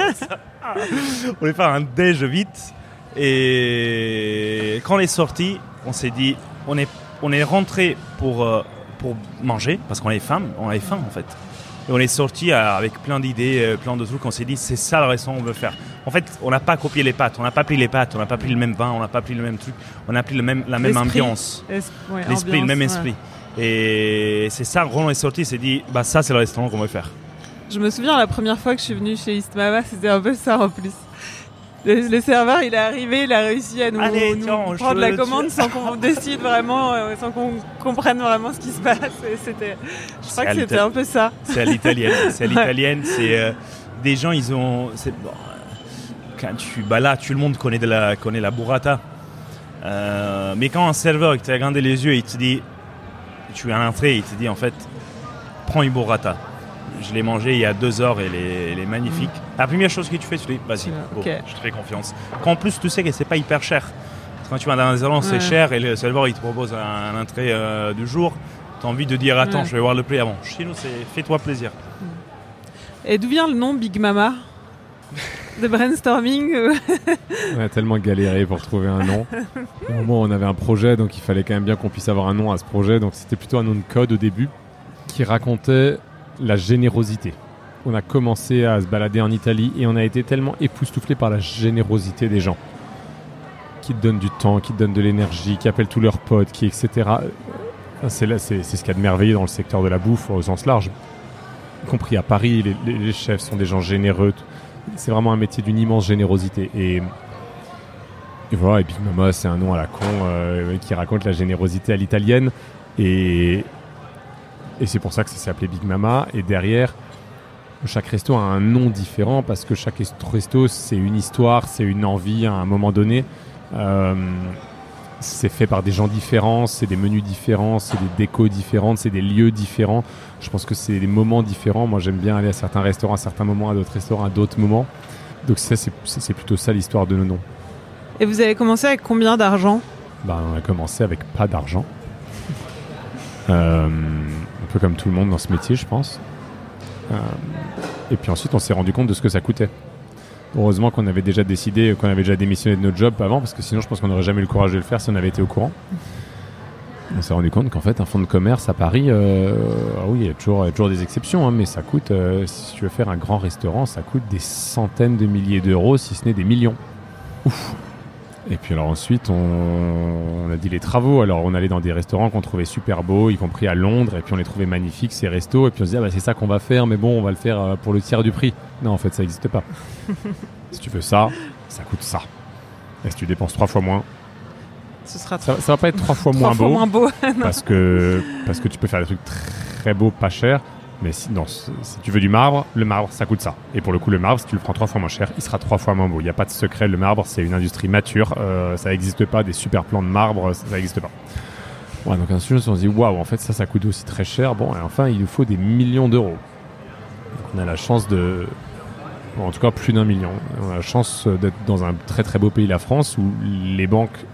On voulait faire un déj vite. Et quand on est sorti, on s'est dit, on est, on est rentré pour, euh, pour manger, parce qu'on avait faim, on avait faim en fait. Et on est sorti avec plein d'idées, euh, plein de trucs. On s'est dit, c'est ça le restaurant qu'on veut faire. En fait, on n'a pas copié les pâtes, on n'a pas pris les pâtes, on n'a pas pris le même vin, on n'a pas pris le même truc, on a pris le même, la même ambiance. Ouais, L'esprit, le même ouais. esprit. Et c'est ça, quand on est sorti, on s'est dit, bah ça c'est le restaurant qu'on veut faire. Je me souviens la première fois que je suis venue chez Istmama, c'était un peu ça en plus. Le, le serveur, il est arrivé, il a réussi à nous, Allez, nous tiens, prendre la commande sans qu'on décide vraiment, euh, sans qu'on comprenne vraiment ce qui se passe. Et c'était, je C'est crois à que c'était un peu ça. C'est à l'italienne. C'est à l'italienne. C'est euh, des gens, ils ont. c'est- bon, quand tu, bah là, tout le monde connaît de la connaît la burrata. Euh, mais quand un serveur qui te regarde les yeux, il te dit, tu es à l'entrée, il te dit en fait, prends une burrata. Je l'ai mangé il y a deux heures et elle est, elle est magnifique. La première chose que tu fais, tu dis, vas-y, je te fais confiance. Qu'en plus, tu sais que c'est pas hyper cher. Parce que Quand tu vas dans un restaurant, c'est cher et le serveur il te propose un, un entrée euh, du jour. Tu as envie de dire, attends, Ouais. je vais voir le prix avant. Chez nous, c'est fais-toi plaisir. Et d'où vient le nom Big Mama De brainstorming On a tellement galéré pour trouver un nom. Au moment où on avait un projet, donc il fallait quand même bien qu'on puisse avoir un nom à ce projet. Donc c'était plutôt un nom de code au début qui racontait la générosité. On a commencé à se balader en Italie et on a été tellement époustouflé par la générosité des gens qui te donnent du temps, qui te donnent de l'énergie, qui appellent tous leurs potes, qui etc. C'est là, c'est ce qu'il y a de merveilleux dans le secteur de la bouffe au sens large, y compris à Paris. Les, chefs sont des gens généreux. C'est vraiment un métier d'une immense générosité et et voilà, et Big Mama, c'est un nom à la con euh, qui raconte la générosité à l'italienne. Et, et c'est pour ça que ça s'est appelé Big Mama. Et derrière, chaque resto a un nom différent parce que chaque est- resto, c'est une histoire, c'est une envie à un moment donné. Euh, c'est fait par des gens différents, c'est des menus différents, c'est des décos différentes, c'est des lieux différents. Je pense que c'est des moments différents. Moi, j'aime bien aller à certains restaurants à certains moments, à d'autres restaurants à d'autres moments. Donc ça, c'est plutôt ça l'histoire de nos noms. Et vous avez commencé avec combien d'argent? Bah, on a commencé avec pas d'argent. Euh, peu comme tout le monde dans ce métier, je pense. Euh, et puis ensuite, on s'est rendu compte de ce que ça coûtait. Heureusement qu'on avait déjà décidé, qu'on avait déjà démissionné de notre job avant, parce que sinon, je pense qu'on n'aurait jamais eu le courage de le faire si on avait été au courant. On s'est rendu compte qu'en fait, un fonds de commerce à Paris, euh, ah oui, il y a toujours, il y a toujours des exceptions, hein, mais ça coûte, euh, si tu veux faire un grand restaurant, ça coûte des centaines de milliers d'euros, si ce n'est des millions. Ouf. Et puis alors ensuite, on, on a dit les travaux. Alors on allait dans des restaurants qu'on trouvait super beaux, y compris à Londres, et puis on les trouvait magnifiques ces restos. Et puis on se dit ah bah c'est ça qu'on va faire, mais bon, on va le faire euh, pour le tiers du prix. Non, en fait, ça n'existe pas. si tu veux ça, ça coûte ça. Et si tu dépenses trois fois moins, Ce sera ça, ça va pas être trois fois trois moins fois beau, moins beau. parce que parce que tu peux faire des trucs très beaux, pas chers. Mais si, tu veux du marbre, le marbre, ça coûte ça. Et pour le coup, le marbre, si tu le prends trois fois moins cher, il sera trois fois moins beau. Il n'y a pas de secret. Le marbre, c'est une industrie mature. Euh, ça n'existe pas. Des super plans de marbre, ça n'existe pas. Donc ensuite, on se dit, waouh, en fait, ça, ça coûte aussi très cher. Bon, et enfin, il nous faut des millions d'euros. On a la chance de. en tout cas, plus d'un million. On a la chance d'être dans un très très beau pays, la France, où les banques,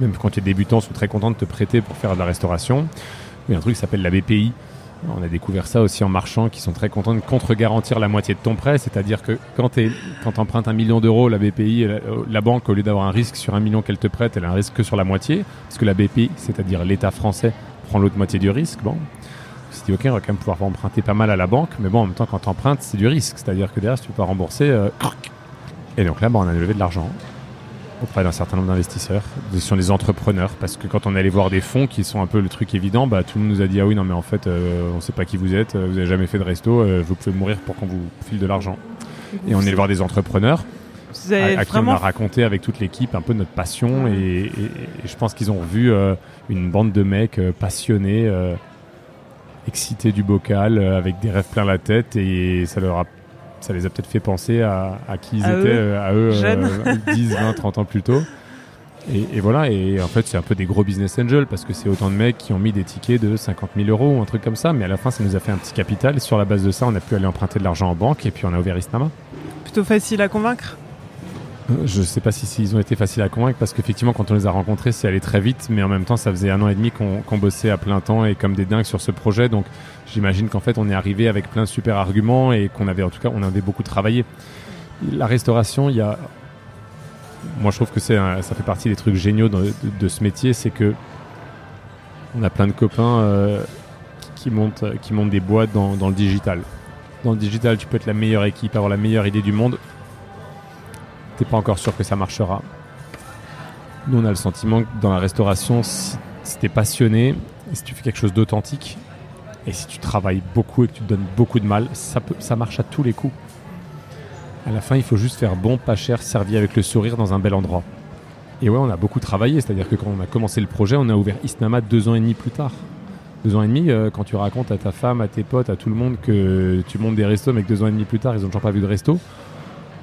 même quand tu es débutant, sont très contents de te prêter pour faire de la restauration. Il y a un truc qui s'appelle la BPI. On a découvert ça aussi en marchant, qui sont très contents de contre-garantir la moitié de ton prêt. C'est-à-dire que quand tu empruntes un million d'euros, la BPI, la, la banque, au lieu d'avoir un risque sur un million qu'elle te prête, elle a un risque que sur la moitié. Parce que la BPI, c'est-à-dire l'État français, prend l'autre moitié du risque. Bon, on s'est dit, ok, on va quand même pouvoir emprunter pas mal à la banque. Mais bon, en même temps, quand tu empruntes, c'est du risque. C'est-à-dire que derrière, si tu peux pas rembourser. euh, et donc là, bon, on a levé de l'argent auprès d'un certain nombre d'investisseurs, des- sur des entrepreneurs, parce que quand on allait voir des fonds qui sont un peu le truc évident, bah, tout le monde nous a dit ah oui non mais en fait euh, on sait pas qui vous êtes, euh, vous avez jamais fait de resto, euh, vous pouvez mourir pour qu'on vous file de l'argent. Et on est allé voir des entrepreneurs. À, à qui on a raconté avec toute l'équipe un peu notre passion et, et- et je pense qu'ils ont vu euh, une bande de mecs passionnés, excités du bocal, avec des rêves plein la tête et ça leur a ça les a peut-être fait penser à, à qui ils À étaient, eux, euh, à eux, euh, 10, 20, 30 ans plus tôt. Et, et voilà, et en fait, c'est un peu des gros business angels parce que c'est autant de mecs qui ont mis des tickets de 50 000 euros ou un truc comme ça, mais à la fin, ça nous a fait un petit capital. Et sur la base de ça, on a pu aller emprunter de l'argent en banque et puis on a ouvert Istama. plutôt facile à convaincre. Je sais pas si, s'ils ont été faciles à convaincre parce qu'effectivement, quand on les a rencontrés, c'est allé très vite, mais en même temps, ça faisait un an et demi qu'on bossait à plein temps et comme des dingues sur ce projet. Donc, j'imagine qu'en fait, on est arrivé avec plein de super arguments et qu'on avait, en tout cas, on avait beaucoup travaillé. La restauration, il y a. Moi, je trouve que ça fait partie des trucs géniaux de, ce métier, c'est que on a plein de copains euh, qui, montent, qui des boîtes dans le digital. Dans le digital, tu peux être la meilleure équipe, avoir la meilleure idée du monde t'es pas encore sûr que ça marchera. Nous, on a le sentiment que dans la restauration, si, si t'es passionné, si tu fais quelque chose d'authentique, et si tu travailles beaucoup et que tu te donnes beaucoup de mal, ça, marche à tous les coups. À la fin, il faut juste faire bon, pas cher, servi avec le sourire dans un bel endroit. Et ouais, on a beaucoup travaillé, c'est-à-dire que quand on a commencé le projet, on a ouvert Isnama deux ans et demi plus tard. Deux ans et demi, euh, quand tu racontes à ta femme, à tes potes, à tout le monde que tu montes des restos, mais que deux ans et demi plus tard, ils ont toujours pas vu de resto,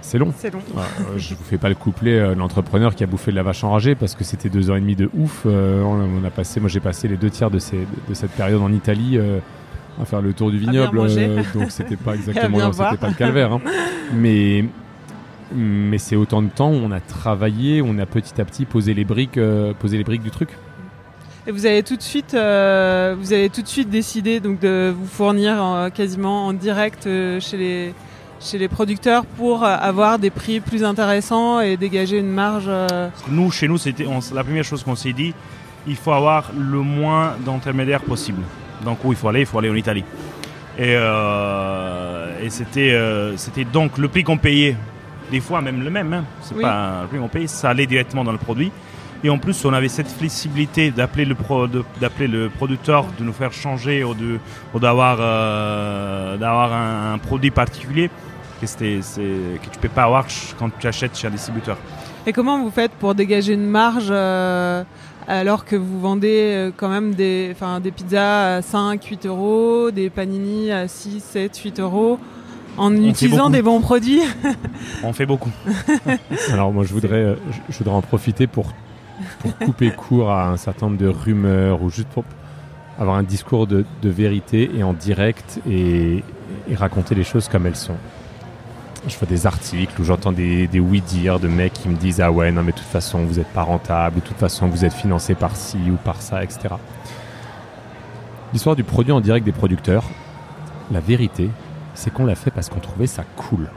c'est long. C'est long. Euh, je vous fais pas le couplet euh, l'entrepreneur qui a bouffé de la vache enragée parce que c'était deux ans et demi de ouf. Euh, on, a passé, moi j'ai passé les deux tiers de, ces, de cette période en Italie euh, à faire le tour du vignoble, donc c'était pas exactement, non, c'était pas le calvaire. hein. Mais mais c'est autant de temps où on a travaillé, on a petit à petit posé les briques, posé les briques du truc. Et vous avez tout de suite, vous avez tout de suite décidé donc de vous fournir quasiment en direct chez les chez les producteurs pour euh, avoir des prix plus intéressants et dégager une marge. euh, nous, chez nous, c'était la première chose qu'on s'est dit, il faut avoir le moins d'intermédiaires possible. Donc où il faut aller, il faut aller en Italie. Et, euh, et c'était, euh, c'était donc le prix qu'on payait, des fois même le même, hein. c'est Oui. pas le prix qu'on payait, ça allait directement dans le produit. Et en plus, on avait cette flexibilité d'appeler le, pro, de- d'appeler le producteur, de nous faire changer ou, de, ou d'avoir, euh, d'avoir un, un produit particulier que, c'était, c'est, que tu peux pas avoir quand tu achètes chez un distributeur. Et comment vous faites pour dégager une marge euh, alors que vous vendez euh, quand même des, pizzas à 5, 8 euros, des panini à 6, 7, 8 euros en utilisant des bons produits? On fait beaucoup. Alors moi je voudrais, euh, je, je voudrais en profiter pour, pour couper court à un certain nombre de rumeurs ou juste pour avoir un discours de, de vérité et en direct et, et raconter les choses comme elles sont. Je vois des articles où j'entends des, oui-dire de mecs qui me disent Ah ouais, non mais de toute façon vous n'êtes pas rentable, de toute façon vous êtes financé par ci ou par ça, etc. L'histoire du produit en direct des producteurs, la vérité, c'est qu'on l'a fait parce qu'on trouvait ça cool.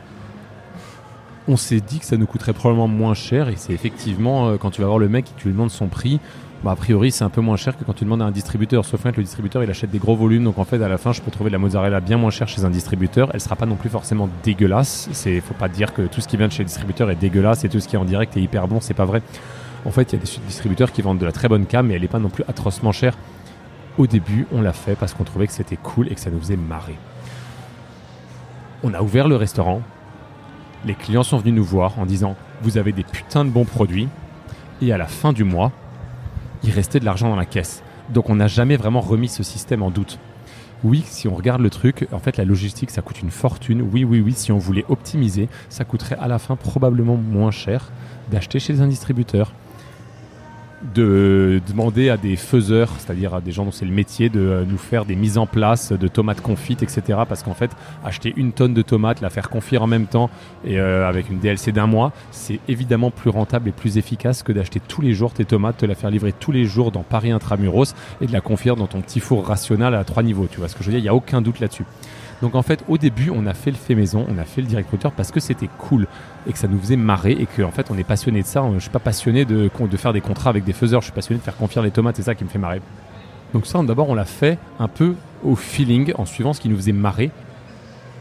On s'est dit que ça nous coûterait probablement moins cher et c'est effectivement euh, quand tu vas voir le mec et tu lui demandes son prix, bah, a priori c'est un peu moins cher que quand tu demandes à un distributeur. Sauf que le distributeur il achète des gros volumes donc en fait à la fin je peux trouver la mozzarella bien moins chère chez un distributeur. Elle sera pas non plus forcément dégueulasse. C'est faut pas dire que tout ce qui vient de chez le distributeur est dégueulasse et tout ce qui est en direct est hyper bon. C'est pas vrai. En fait il y a des distributeurs qui vendent de la très bonne cam mais elle est pas non plus atrocement chère. Au début on l'a fait parce qu'on trouvait que c'était cool et que ça nous faisait marrer. On a ouvert le restaurant. Les clients sont venus nous voir en disant Vous avez des putains de bons produits. Et à la fin du mois, il restait de l'argent dans la caisse. Donc on n'a jamais vraiment remis ce système en doute. Oui, si on regarde le truc, en fait la logistique ça coûte une fortune. Oui, oui, oui, si on voulait optimiser, ça coûterait à la fin probablement moins cher d'acheter chez un distributeur de demander à des faiseurs, c'est-à-dire à des gens dont c'est le métier, de euh, nous faire des mises en place de tomates confites, etc. Parce qu'en fait, acheter une tonne de tomates, la faire confire en même temps et euh, avec une DLC d'un mois, c'est évidemment plus rentable et plus efficace que d'acheter tous les jours tes tomates, te la faire livrer tous les jours dans Paris intramuros et de la confire dans ton petit four rationnel à trois niveaux. Tu vois ce que je veux dire? Il n'y a aucun doute là-dessus. Donc en fait, au début, on a fait le fait maison, on a fait le direct producteur parce que c'était cool et que ça nous faisait marrer et qu'en en fait, on est passionné de ça. Je suis pas passionné de, de faire des contrats avec des faiseurs, je suis passionné de faire confier les tomates, c'est ça qui me fait marrer. Donc ça, d'abord, on l'a fait un peu au feeling, en suivant ce qui nous faisait marrer.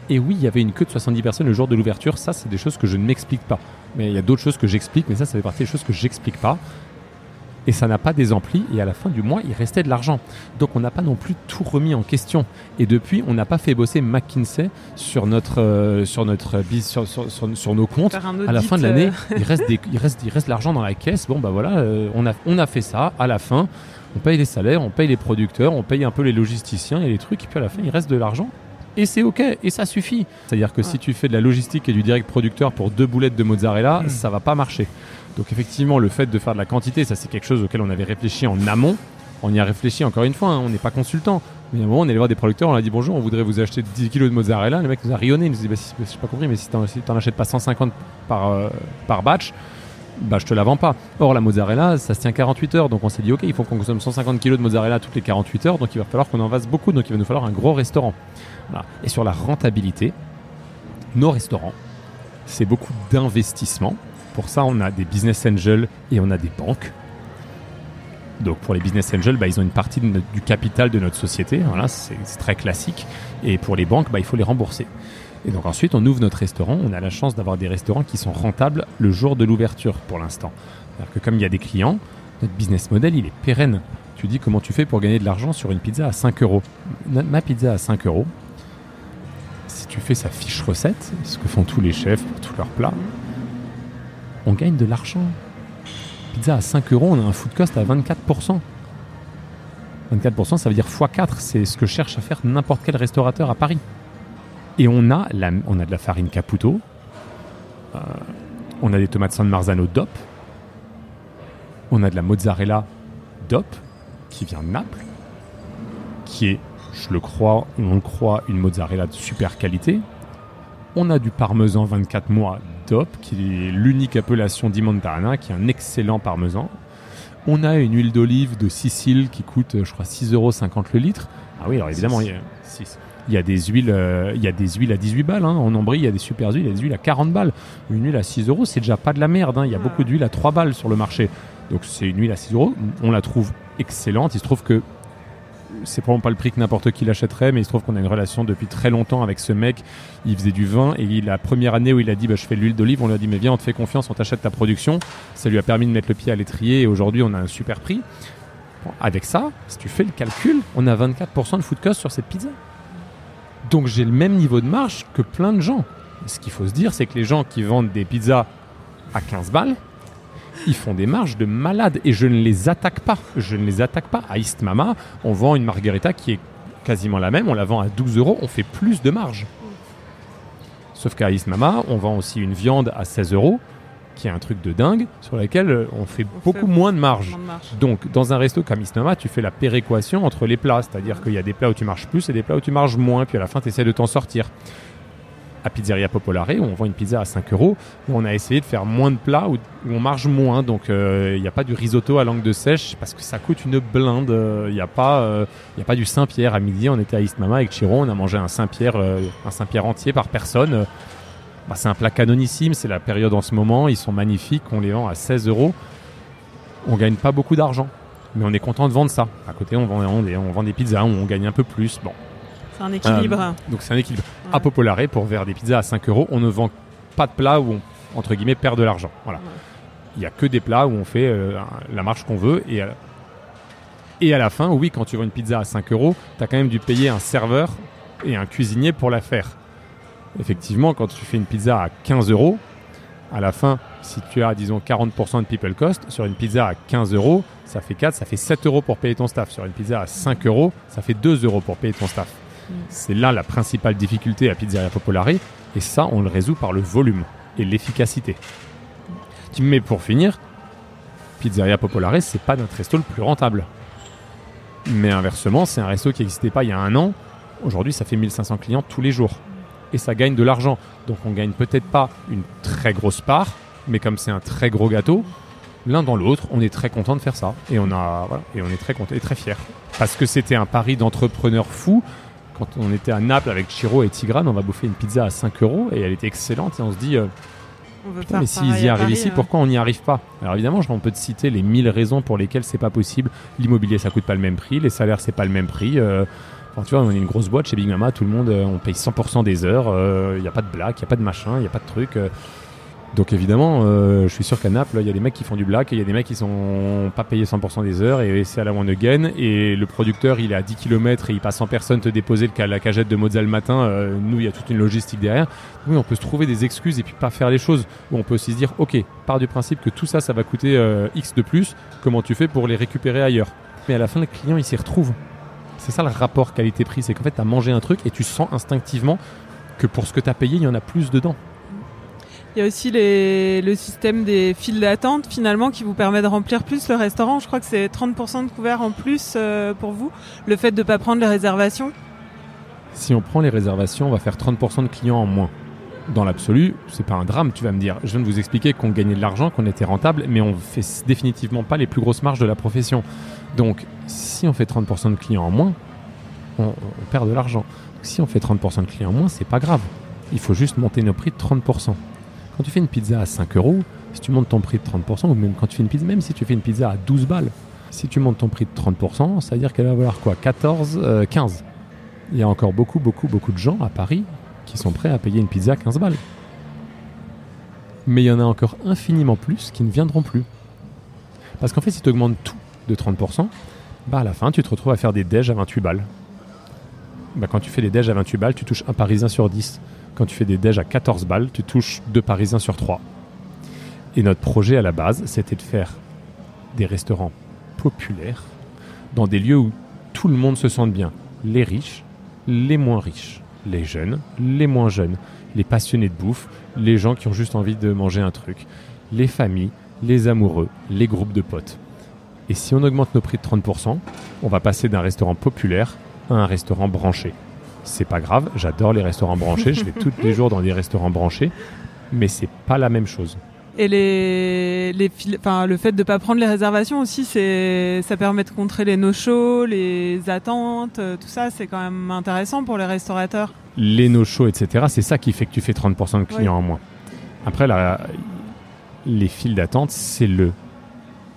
Et oui, il y avait une queue de 70 personnes le jour de l'ouverture. Ça, c'est des choses que je ne m'explique pas. Mais il y a d'autres choses que j'explique, mais ça, ça fait partie des choses que j'explique pas et ça n'a pas des amplis et à la fin du mois il restait de l'argent. Donc on n'a pas non plus tout remis en question et depuis on n'a pas fait bosser McKinsey sur notre euh, sur notre sur, sur, sur, nos comptes. à la fin de l'année euh. il reste il reste il reste l'argent dans la caisse. Bon bah voilà euh, on a on a fait ça à la fin on paye les salaires, on paye les producteurs, on paye un peu les logisticiens et les trucs et puis à la fin il reste de l'argent et c'est ok et ça suffit. C'est-à-dire que si tu fais de la logistique et du direct producteur pour deux boulettes de mozzarella, ça hmm. ça va pas marcher. Donc effectivement, le fait de faire de la quantité, ça c'est quelque chose auquel on avait réfléchi en amont. On y a réfléchi encore une fois, hein, on n'est pas consultant. Mais à un moment, on est allé voir des producteurs, on a dit bonjour, on voudrait vous acheter 10 kilos de mozzarella. Le mec nous a rionné, il nous dit bah, si, j'ai pas compris, mais si t'en si achètes pas 150 par, euh, par batch, bah je te la vends pas. Or la mozzarella, ça se tient 48 heures, donc on s'est dit ok, il faut qu'on consomme 150 kilos de mozzarella toutes les 48 heures, donc il va falloir qu'on en fasse beaucoup, donc il va nous falloir un gros restaurant. Et sur la rentabilité, nos restaurants, c'est beaucoup d'investissement pour ça, on a des business angels et on a des banques. Donc pour les business angels, bah, ils ont une partie du capital de notre société. Voilà, c'est très classique. Et pour les banques, bah, il faut les rembourser. Et donc ensuite, on ouvre notre restaurant. On a la chance d'avoir des restaurants qui sont rentables le jour de l'ouverture pour l'instant. cest que comme il y a des clients, notre business model, il est pérenne. Tu dis comment tu fais pour gagner de l'argent sur une pizza à 5 euros? Ma pizza à 5 euros, si tu fais sa fiche recette, ce que font tous les chefs pour tous leurs plats, on gagne de l'argent. Pizza à 5 euros, on a un food cost à 24%. 24%, ça veut dire x4. C'est ce que cherche à faire n'importe quel restaurateur à Paris. Et on a, de la farine Caputo. Euh, on a des tomates San Marzano DOP. On a de la mozzarella DOP qui vient de Naples. Qui est, je le crois, on le croit, une mozzarella de super qualité. On a du parmesan 24 mois top, qui est l'unique appellation d'Imontana, qui est un excellent parmesan. On a une huile d'olive de Sicile qui coûte, je crois, 6,50 euros le litre. Ah oui, alors évidemment, il y a, il y a des huiles, euh, il y a des huiles à 18 balles. Hein. En Ambrie, il y a des super huiles, il y a des huiles à 40 balles. Une huile à 6 euros, c'est déjà pas de la merde. Hein. Il y a beaucoup d'huiles à 3 balles sur le marché. Donc c'est une huile à 6 euros. On la trouve excellente. Il se trouve que c'est probablement pas le prix que n'importe qui l'achèterait, mais il se trouve qu'on a une relation depuis très longtemps avec ce mec. Il faisait du vin et la première année où il a dit bah, je fais de l'huile d'olive, on lui a dit mais viens, on te fait confiance, on t'achète ta production. Ça lui a permis de mettre le pied à l'étrier et aujourd'hui on a un super prix. avec ça, si tu fais le calcul, on a 24% de food cost sur cette pizza. Donc j'ai le même niveau de marge que plein de gens. Ce qu'il faut se dire, c'est que les gens qui vendent des pizzas à 15 balles, ils font des marges de malades et je ne les attaque pas. Je ne les attaque pas. À Istmama, on vend une margarita qui est quasiment la même, on la vend à 12 euros, on fait plus de marge. Sauf qu'à Istmama, on vend aussi une viande à 16 euros, qui est un truc de dingue, sur laquelle on fait beaucoup moins, de marge. Donc, dans un resto comme Istmama, tu fais la péréquation entre les plats, c'est-à-dire qu'il y a des plats où tu marches plus et des plats où tu marches moins, puis à la fin, tu essaies de t'en sortir à Pizzeria Popolare où on vend une pizza à 5 euros, où on a essayé de faire moins de plats, où, on marge moins. Donc il n'y a pas du risotto à langue de sèche parce que ça coûte une blinde. Il n'y a, pas, il a pas du Saint-Pierre. À midi, on était à Mama avec Chiro, on a mangé un Saint-Pierre un Saint-Pierre entier par personne. Bah, c'est un plat canonissime, c'est la période en ce moment, ils sont magnifiques, on les vend à 16 euros. On gagne pas beaucoup d'argent, mais on est content de vendre ça. À côté, on vend, on, vend des pizzas on gagne un peu plus. Bon. C'est un équilibre. Euh, donc c'est un équilibre. À Popolare, pour faire des pizzas à 5 euros, on ne vend pas de plats où on, entre guillemets, perd de l'argent. Voilà. Il n'y a que des plats où on fait euh, la marche qu'on veut. Et, et à la fin, oui, quand tu vends une pizza à 5 euros, tu as quand même dû payer un serveur et un cuisinier pour la faire. Effectivement, quand tu fais une pizza à 15 euros, à la fin, si tu as, disons, 40% de people cost, sur une pizza à 15 euros, ça fait 4, ça fait 7 euros pour payer ton staff. Sur une pizza à 5 euros, ça fait 2 euros pour payer ton staff. C'est là la principale difficulté à Pizzeria Popolare, et ça, on le résout par le volume et l'efficacité. Mais pour finir, Pizzeria Popolare, c'est pas notre resto le plus rentable. Mais inversement, c'est un resto qui n'existait pas il y a un an. Aujourd'hui, ça fait 1500 clients tous les jours et ça gagne de l'argent. Donc on gagne peut-être pas une très grosse part, mais comme c'est un très gros gâteau, l'un dans l'autre, on est très content de faire ça et on a et on est très content et très fier parce que c'était un pari d'entrepreneur fou. Quand on était à Naples avec Chiro et Tigrane, on va bouffer une pizza à 5 euros et elle était excellente et on se dit euh, mais s'ils y arrivent ici, pourquoi on n'y arrive pas? Alors évidemment, on peut te citer les mille raisons pour lesquelles c'est pas possible. L'immobilier, ça coûte pas le même prix, les salaires, c'est pas le même prix. Euh, tu vois, on est une grosse boîte chez Big Mama, tout le monde, euh, on paye 100% des heures, il euh, n'y a pas de blague, il n'y a pas de machin, il n'y a pas de truc. Euh. Donc évidemment, je suis sûr qu'à Naples, il y a des mecs qui font du black, il y a des mecs qui sont pas payés 100% des heures et c'est à la one again. Et le producteur, il est à 10 km et il passe en personne te déposer la cagette de Mozart le matin. nous, il y a toute une logistique derrière. Oui, on peut se trouver des excuses et puis pas faire les choses. Ou on peut aussi se dire, ok, part du principe que tout ça, ça va coûter X de plus. Comment tu fais pour les récupérer ailleurs? Mais à la fin, le client, il s'y retrouve. C'est ça le rapport qualité-prix, c'est qu'en fait, tu as mangé un truc et tu sens instinctivement que pour ce que tu as payé, il y en a plus dedans. Il y a aussi le système des files d'attente finalement qui vous permet de remplir plus le restaurant. Je crois que c'est 30% de couverts en plus euh, pour vous. Le fait de ne pas prendre les réservations Si on prend les réservations, on va faire 30% de clients en moins. Dans l'absolu, c'est pas un drame, tu vas me dire. Je viens de vous expliquer qu'on gagnait de l'argent, qu'on était rentable, mais on fait définitivement pas les plus grosses marges de la profession. Donc, si on fait 30% de clients en moins, on, perd de l'argent. Si on fait 30% de clients en moins, c'est pas grave. Il faut juste monter nos prix de 30%. Quand tu fais une pizza à 5 euros, si tu montes ton prix de 30%, ou même quand tu fais une pizza, même si tu fais une pizza à 12 balles, si tu montes ton prix de 30%, ça veut dire qu'elle va valoir quoi? 14, 15. Euh, Il y a encore beaucoup, beaucoup, beaucoup de gens à Paris qui sont prêts à payer une pizza à 15 balles. Mais il y en a encore infiniment plus qui ne viendront plus. Parce qu'en fait, si tu augmentes tout de 30%, bah à la fin, tu te retrouves à faire des déj à 28 balles. Bah, quand tu fais des déj à 28 balles, tu touches un Parisien sur 10. Quand tu fais des déj à 14 balles, tu touches deux Parisiens sur 3. Et notre projet à la base, c'était de faire des restaurants populaires dans des lieux où tout le monde se sente bien. Les riches, les moins riches, les jeunes, les moins jeunes, les passionnés de bouffe, les gens qui ont juste envie de manger un truc, les familles, les amoureux, les groupes de potes. Et si on augmente nos prix de 30%, on va passer d'un restaurant populaire à un restaurant branché. C'est pas grave, j'adore les restaurants branchés, je vais tous les jours dans des restaurants branchés, mais c'est pas la même chose. Et les, les enfin, le fait de ne pas prendre les réservations aussi, c'est, ça permet de contrer les no-shows, les attentes, euh, tout ça, c'est quand même intéressant pour les restaurateurs. Les no-shows, etc., c'est ça qui fait que tu fais 30% de clients en moins. Après, la, les files d'attente, c'est le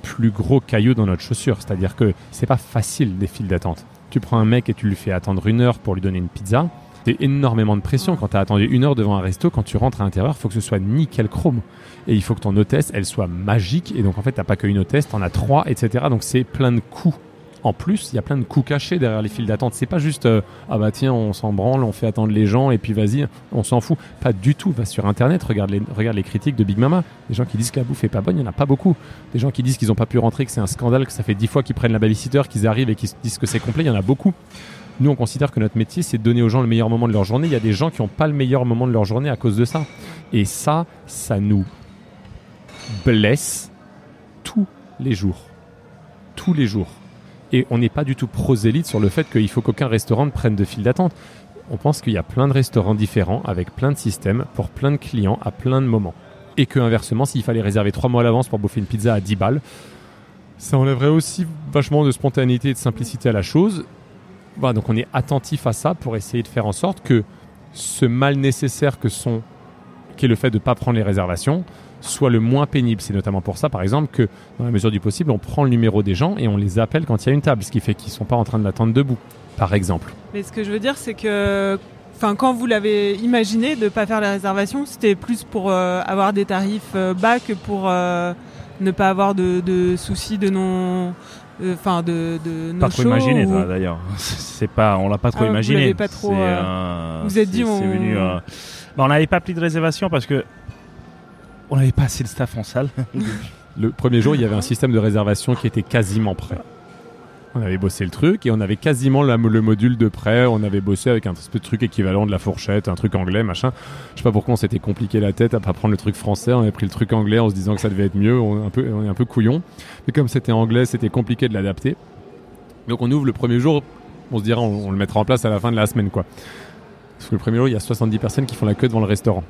plus gros caillou dans notre chaussure. C'est-à-dire que c'est pas facile des files d'attente. Tu prends un mec et tu lui fais attendre une heure pour lui donner une pizza. C'est énormément de pression. Quand tu as attendu une heure devant un resto, quand tu rentres à l'intérieur, il faut que ce soit nickel chrome. Et il faut que ton hôtesse, elle soit magique. Et donc, en fait, tu pas qu'une hôtesse, tu en as trois, etc. Donc, c'est plein de coûts en plus, il y a plein de coups cachés derrière les files d'attente. C'est pas juste euh, ah bah tiens, on s'en branle, on fait attendre les gens et puis vas-y, on s'en fout. Pas du tout. Va sur internet, regarde les, critiques de Big Mama. Des gens qui disent que la bouffe est pas bonne, il y en a pas beaucoup. Des gens qui disent qu'ils ont pas pu rentrer, que c'est un scandale, que ça fait dix fois qu'ils prennent la babysitter, qu'ils arrivent et qu'ils disent que c'est complet, il y en a beaucoup. Nous, on considère que notre métier, c'est de donner aux gens le meilleur moment de leur journée. Il y a des gens qui n'ont pas le meilleur moment de leur journée à cause de ça. Et ça, ça nous blesse tous les jours. Tous les jours. Et on n'est pas du tout prosélyte sur le fait qu'il faut qu'aucun restaurant ne prenne de file d'attente. on pense qu'il y a plein de restaurants différents avec plein de systèmes pour plein de clients à plein de moments. Et que inversement, s'il fallait réserver trois mois à l'avance pour bouffer une pizza à 10 balles, ça enlèverait aussi vachement de spontanéité et de simplicité à la chose. Voilà, donc on est attentif à ça pour essayer de faire en sorte que ce mal nécessaire que sont, qu'est le fait de ne pas prendre les réservations, soit le moins pénible. C'est notamment pour ça, par exemple, que dans la mesure du possible, on prend le numéro des gens et on les appelle quand il y a une table, ce qui fait qu'ils ne sont pas en train de l'attendre debout, par exemple. Mais ce que je veux dire, c'est que Enfin, quand vous l'avez imaginé de ne pas faire les réservations, c'était plus pour euh, avoir des tarifs euh, bas que pour euh, ne pas avoir de, soucis de non, enfin de, de Pas trop imaginé, d'ailleurs. C'est pas, on l'a pas trop ah, imaginé. Vous pas trop. vous êtes dit, on. Venu, bah, on n'avait pas pris de réservation parce que on n'avait pas assez de staff en salle. Le premier jour, il y avait un système de réservation qui était quasiment prêt. On avait bossé le truc et on avait quasiment le module de prêt. On avait bossé avec un peu de truc équivalent de la fourchette, un truc anglais, machin. Je sais pas pourquoi on s'était compliqué la tête à pas prendre le truc français. On avait pris le truc anglais en se disant que ça devait être mieux. On un peu, on est un peu couillon. Mais comme c'était anglais, c'était compliqué de l'adapter. Donc on ouvre le premier jour. On se dira, on, le mettra en place à la fin de la semaine, quoi. Parce que le premier jour, il y a 70 personnes qui font la queue devant le restaurant.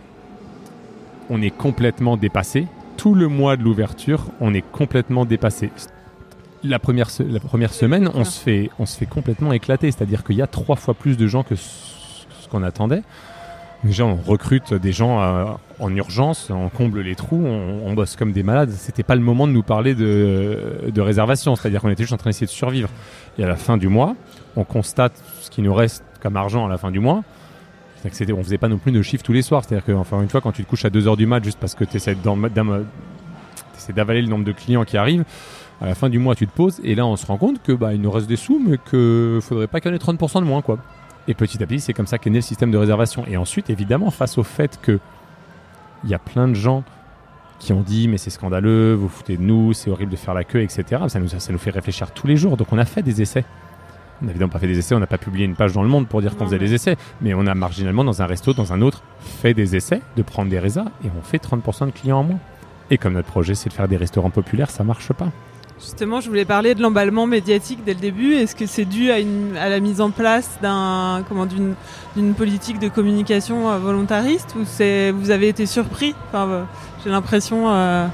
On est complètement dépassé. Tout le mois de l'ouverture, on est complètement dépassé la première, semaine, on se, fait, on se fait complètement éclater. C'est-à-dire qu'il y a trois fois plus de gens que ce qu'on attendait. Déjà, on recrute des gens euh, en urgence, on comble les trous, on, bosse comme des malades. C'était pas le moment de nous parler de, de réservation, c'est-à-dire qu'on était juste en train d'essayer de survivre. Et à la fin du mois, on constate ce qui nous reste comme argent à la fin du mois. C'est que on faisait pas non plus de chiffres tous les soirs. C'est-à-dire que, enfin, une fois, quand tu te couches à 2h du mat juste parce que tu essaies d'avaler le nombre de clients qui arrivent, à la fin du mois, tu te poses et là, on se rend compte que bah, il nous reste des sous, mais qu'il faudrait pas qu'il y en ait 30% de moins, quoi. Et petit à petit, c'est comme ça qu'est né le système de réservation. Et ensuite, évidemment, face au fait que il y a plein de gens qui ont dit mais c'est scandaleux, vous foutez de nous, c'est horrible de faire la queue, etc. Ça nous fait réfléchir tous les jours. Donc on a fait des essais. On n'a évidemment pas fait des essais, on n'a pas publié une page dans le monde pour dire qu'on faisait des essais, mais on a marginalement dans un resto, dans un autre, fait des essais de prendre des résas et on fait 30% de clients en moins. Et comme notre projet c'est de faire des restaurants populaires, ça marche pas. Justement, je voulais parler de l'emballement médiatique dès le début. Est-ce que c'est dû à, une, à, la mise en place d'un, comment, d'une, d'une politique de communication euh, volontariste ou c'est, vous avez été surpris? Enfin, euh, J'ai l'impression. Euh...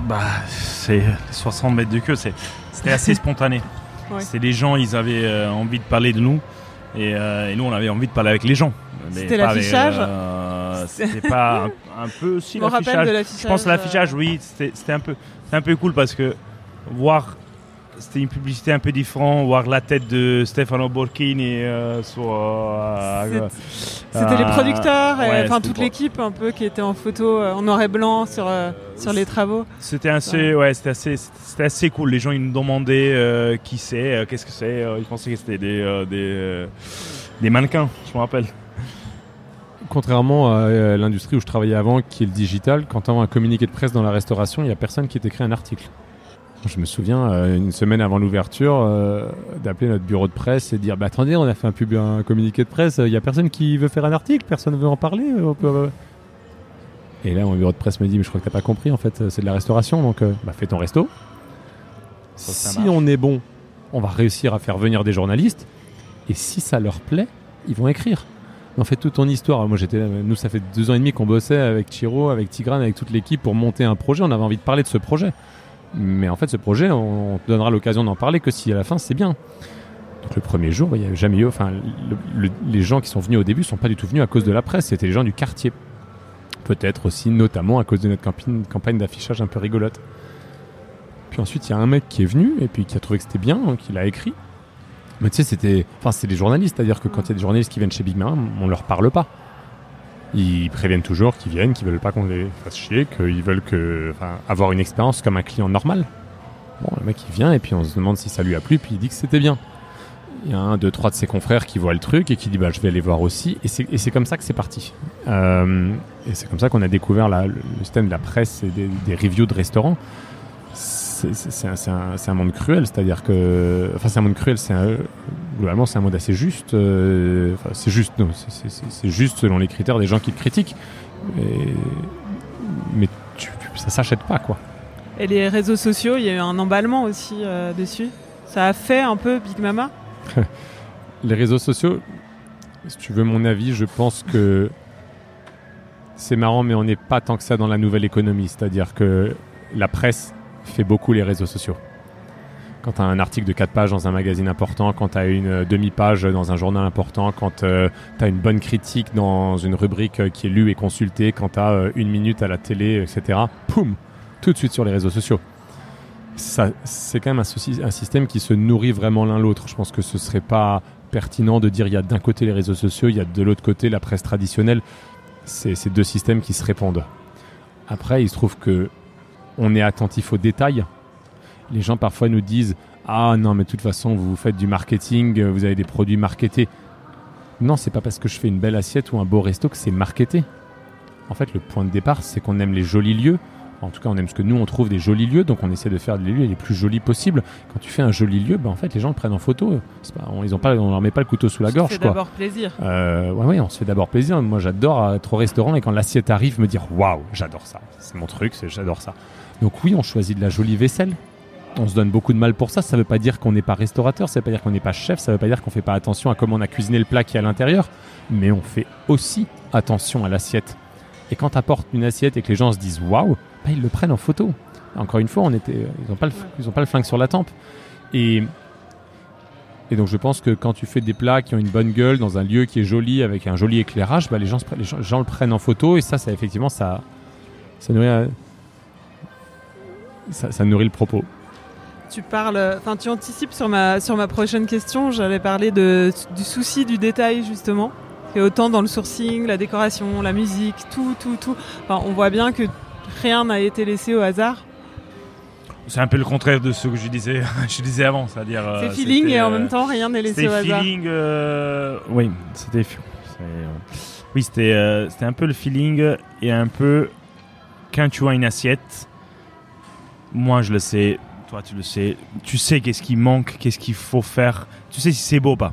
Bah, c'est 60 mètres de queue, c'est, c'était assez spontané. C'est les gens, ils avaient euh, envie de parler de nous et, et, nous, on avait envie de parler avec les gens. C'était l'affichage C'était pas un, peu aussi l'affichage. Je pense l'affichage, oui, c'était, un peu, un peu cool parce que voir c'était une publicité un peu différente, voir la tête de Stefano Borchini euh, sur. Euh, c'était les producteurs, enfin toute l'équipe un peu qui était en photo euh, en noir et blanc sur sur les travaux. C'était assez, ouais, c'était assez, c'était assez cool. Les gens ils nous demandaient qui c'est, qu'est-ce que c'est. ils pensaient que c'était des des, des mannequins, je me rappelle contrairement à l'industrie où je travaillais avant, qui est le digital, quand on a un communiqué de presse dans la restauration, il n'y a personne qui t'écrit un article. Je me souviens, euh, une semaine avant l'ouverture, euh, d'appeler notre bureau de presse et dire bah, Attendez, on a fait un, pub, un communiqué de presse, il n'y a personne qui veut faire un article, personne ne veut en parler. Et là, mon bureau de presse me dit Mais je crois que tu n'as pas compris, en fait, c'est de la restauration, donc euh, bah, fais ton resto. Si on est bon, on va réussir à faire venir des journalistes, et si ça leur plaît, ils vont écrire. En fait, toute ton histoire, moi j'étais nous ça fait deux ans et demi qu'on bossait avec Chiro, avec Tigran, avec toute l'équipe pour monter un projet, on avait envie de parler de ce projet. Mais en fait, ce projet, on, te donnera l'occasion d'en parler que si à la fin c'est bien. Donc le premier jour, il n'y a jamais eu. Enfin, les gens qui sont venus au début sont pas du tout venus à cause de la presse. C'était les gens du quartier. Peut-être aussi, notamment à cause de notre campagne, d'affichage un peu rigolote. Puis ensuite, il y a un mec qui est venu et puis qui a trouvé que c'était bien, donc il a écrit. Mais tu sais, c'était. Enfin, c'est des journalistes, c'est-à-dire que quand il y a des journalistes qui viennent chez Big Man, on leur parle pas. Ils préviennent toujours qu'ils viennent, qu'ils veulent pas qu'on les fasse chier, qu'ils veulent avoir une expérience comme un client normal. Bon, le mec il vient et puis on se demande si ça lui a plu, puis il dit que c'était bien. Il y a un, deux, trois de ses confrères qui voient le truc et qui dit bah je vais aller voir aussi. Et c'est comme ça que c'est parti. Euh, et c'est comme ça qu'on a découvert le, système de la presse et des reviews de restaurants c'est un, un, monde cruel, c'est-à-dire que. Enfin, c'est un monde cruel, c'est globalement, c'est un monde assez juste. Euh, c'est juste, non, c'est juste selon les critères des gens qui le critiquent. mais ça s'achète pas, quoi. Et les réseaux sociaux, il y a eu un emballement aussi euh, dessus. Ça a fait un peu Big Mama Les réseaux sociaux, si tu veux mon avis, je pense que c'est marrant, mais on n'est pas tant que ça dans la nouvelle économie. C'est-à-dire que la presse fait beaucoup les réseaux sociaux. Quand tu as un article de 4 pages dans un magazine important, quand tu as une demi-page dans un journal important, quand tu as une bonne critique dans une rubrique qui est lue et consultée, quand tu as une minute à la télé, etc., poum, tout de suite sur les réseaux sociaux. C'est quand même un, un, système qui se nourrit vraiment l'un l'autre. Je pense que ce serait pas pertinent de dire il y a d'un côté les réseaux sociaux, il y a de l'autre côté la presse traditionnelle. C'est ces deux systèmes qui se répondent. Après, il se trouve que on est attentif aux détails. Les gens parfois nous disent ah non mais de toute façon vous faites du marketing, vous avez des produits marketés. Non, c'est pas parce que je fais une belle assiette ou un beau resto que c'est marketé. En fait, le point de départ, c'est qu'on aime les jolis lieux, en tout cas, on aime ce que nous on trouve des jolis lieux, donc on essaie de faire les lieux les plus jolis possibles. Quand tu fais un joli lieu, ben, en fait, les gens le prennent en photo. Pas, on, ils ont pas, on leur met pas le couteau sous la gorge. On se fait d'abord plaisir. Euh, ouais, on se fait d'abord plaisir. Moi, j'adore être au restaurant et quand l'assiette arrive, me dire waouh, j'adore ça. C'est mon truc, j'adore ça. Donc oui, on choisit de la jolie vaisselle. On se donne beaucoup de mal pour ça. Ça veut pas dire qu'on n'est pas restaurateur, ça veut pas dire qu'on n'est pas chef, ça veut pas dire qu'on fait pas attention à comment on a cuisiné le plat qui est à l'intérieur, mais on fait aussi attention à l'assiette. Et quand tu apportes une assiette et que les gens se disent waouh, bah, ils le prennent en photo. Encore une fois, on était, ils n'ont pas, le, ils pas le flingue sur la tempe. Et, et donc je pense que quand tu fais des plats qui ont une bonne gueule dans un lieu qui est joli avec un joli éclairage, bah, les, gens, les gens, le prennent en photo et ça, ça effectivement, ça, ça nourrit, ça, ça nourrit le propos. Tu parles, enfin tu anticipes sur ma sur ma prochaine question. J'allais parler de, du souci du détail justement. Et autant dans le sourcing, la décoration, la musique, tout, tout, tout. Enfin, on voit bien que rien n'a été laissé au hasard. C'est un peu le contraire de ce que je disais, je disais avant, c'est-à-dire. C'est feeling et en même temps rien n'est laissé au hasard. feeling, euh, oui, c'était. Oui, c'était euh, c'était un peu le feeling et un peu quand tu vois une assiette. Moi, je le sais, toi, tu le sais. Tu sais qu'est-ce qui manque, qu'est-ce qu'il faut faire. Tu sais si c'est beau ou pas.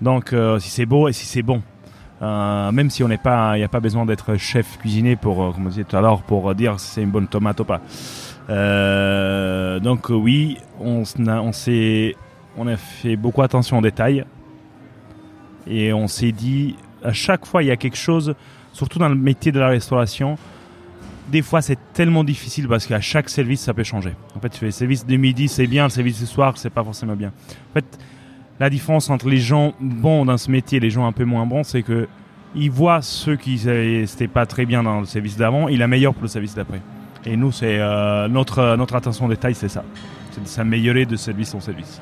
Donc, euh, si c'est beau et si c'est bon. Euh, même si on n'est pas, il n'y a pas besoin d'être chef cuisinier pour, euh, comme on disait tout à l'heure, pour dire si c'est une bonne tomate ou pas. Euh, donc oui, on, on s'est, on a fait beaucoup attention aux détails et on s'est dit à chaque fois il y a quelque chose, surtout dans le métier de la restauration. Des fois, c'est tellement difficile parce qu'à chaque service, ça peut changer. En fait, tu fais le service de midi, c'est bien, le service du soir, c'est pas forcément bien. En fait, la différence entre les gens bons dans ce métier et les gens un peu moins bons, c'est que ils voient ceux qui n'étaient pas très bien dans le service d'avant, il a meilleur pour le service d'après. Et nous, c'est euh, notre notre attention au détail, c'est ça, c'est de s'améliorer de service en service.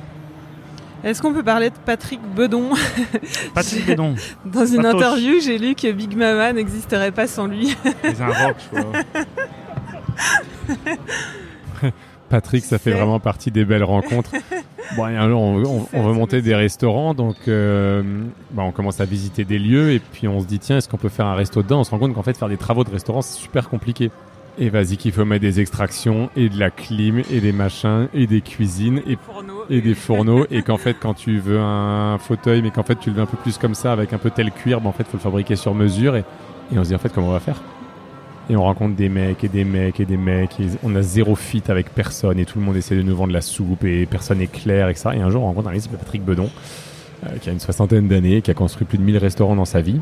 Est-ce qu'on peut parler de Patrick Bedon Patrick Bedon. Dans une interview, j'ai lu que Big Mama n'existerait pas sans lui. C'est un rock, je crois. Patrick, ça fait vraiment partie des belles rencontres. Bon, un jour, on, veut monter des restaurants, donc euh, bah, on commence à visiter des lieux et puis on se dit tiens, est-ce qu'on peut faire un resto dedans? On se rend compte qu'en fait, faire des travaux de restaurant, c'est super compliqué. Et vas-y qu'il faut mettre des extractions et de la clim et des machins et des cuisines et, et des fourneaux et qu'en fait quand tu veux un fauteuil mais qu'en fait tu le veux un peu plus comme ça avec un peu tel cuir, bah, en fait faut le fabriquer sur mesure et, on se dit en fait comment on va faire? Et on rencontre des mecs et des mecs et des mecs. On a zéro fit avec personne et tout le monde essaie de nous vendre la soupe et personne n'est clair, etc. Et un jour, on rencontre un mec Patrick Bedon, euh, qui a une soixantaine d'années, qui a construit plus de 1000 restaurants dans sa vie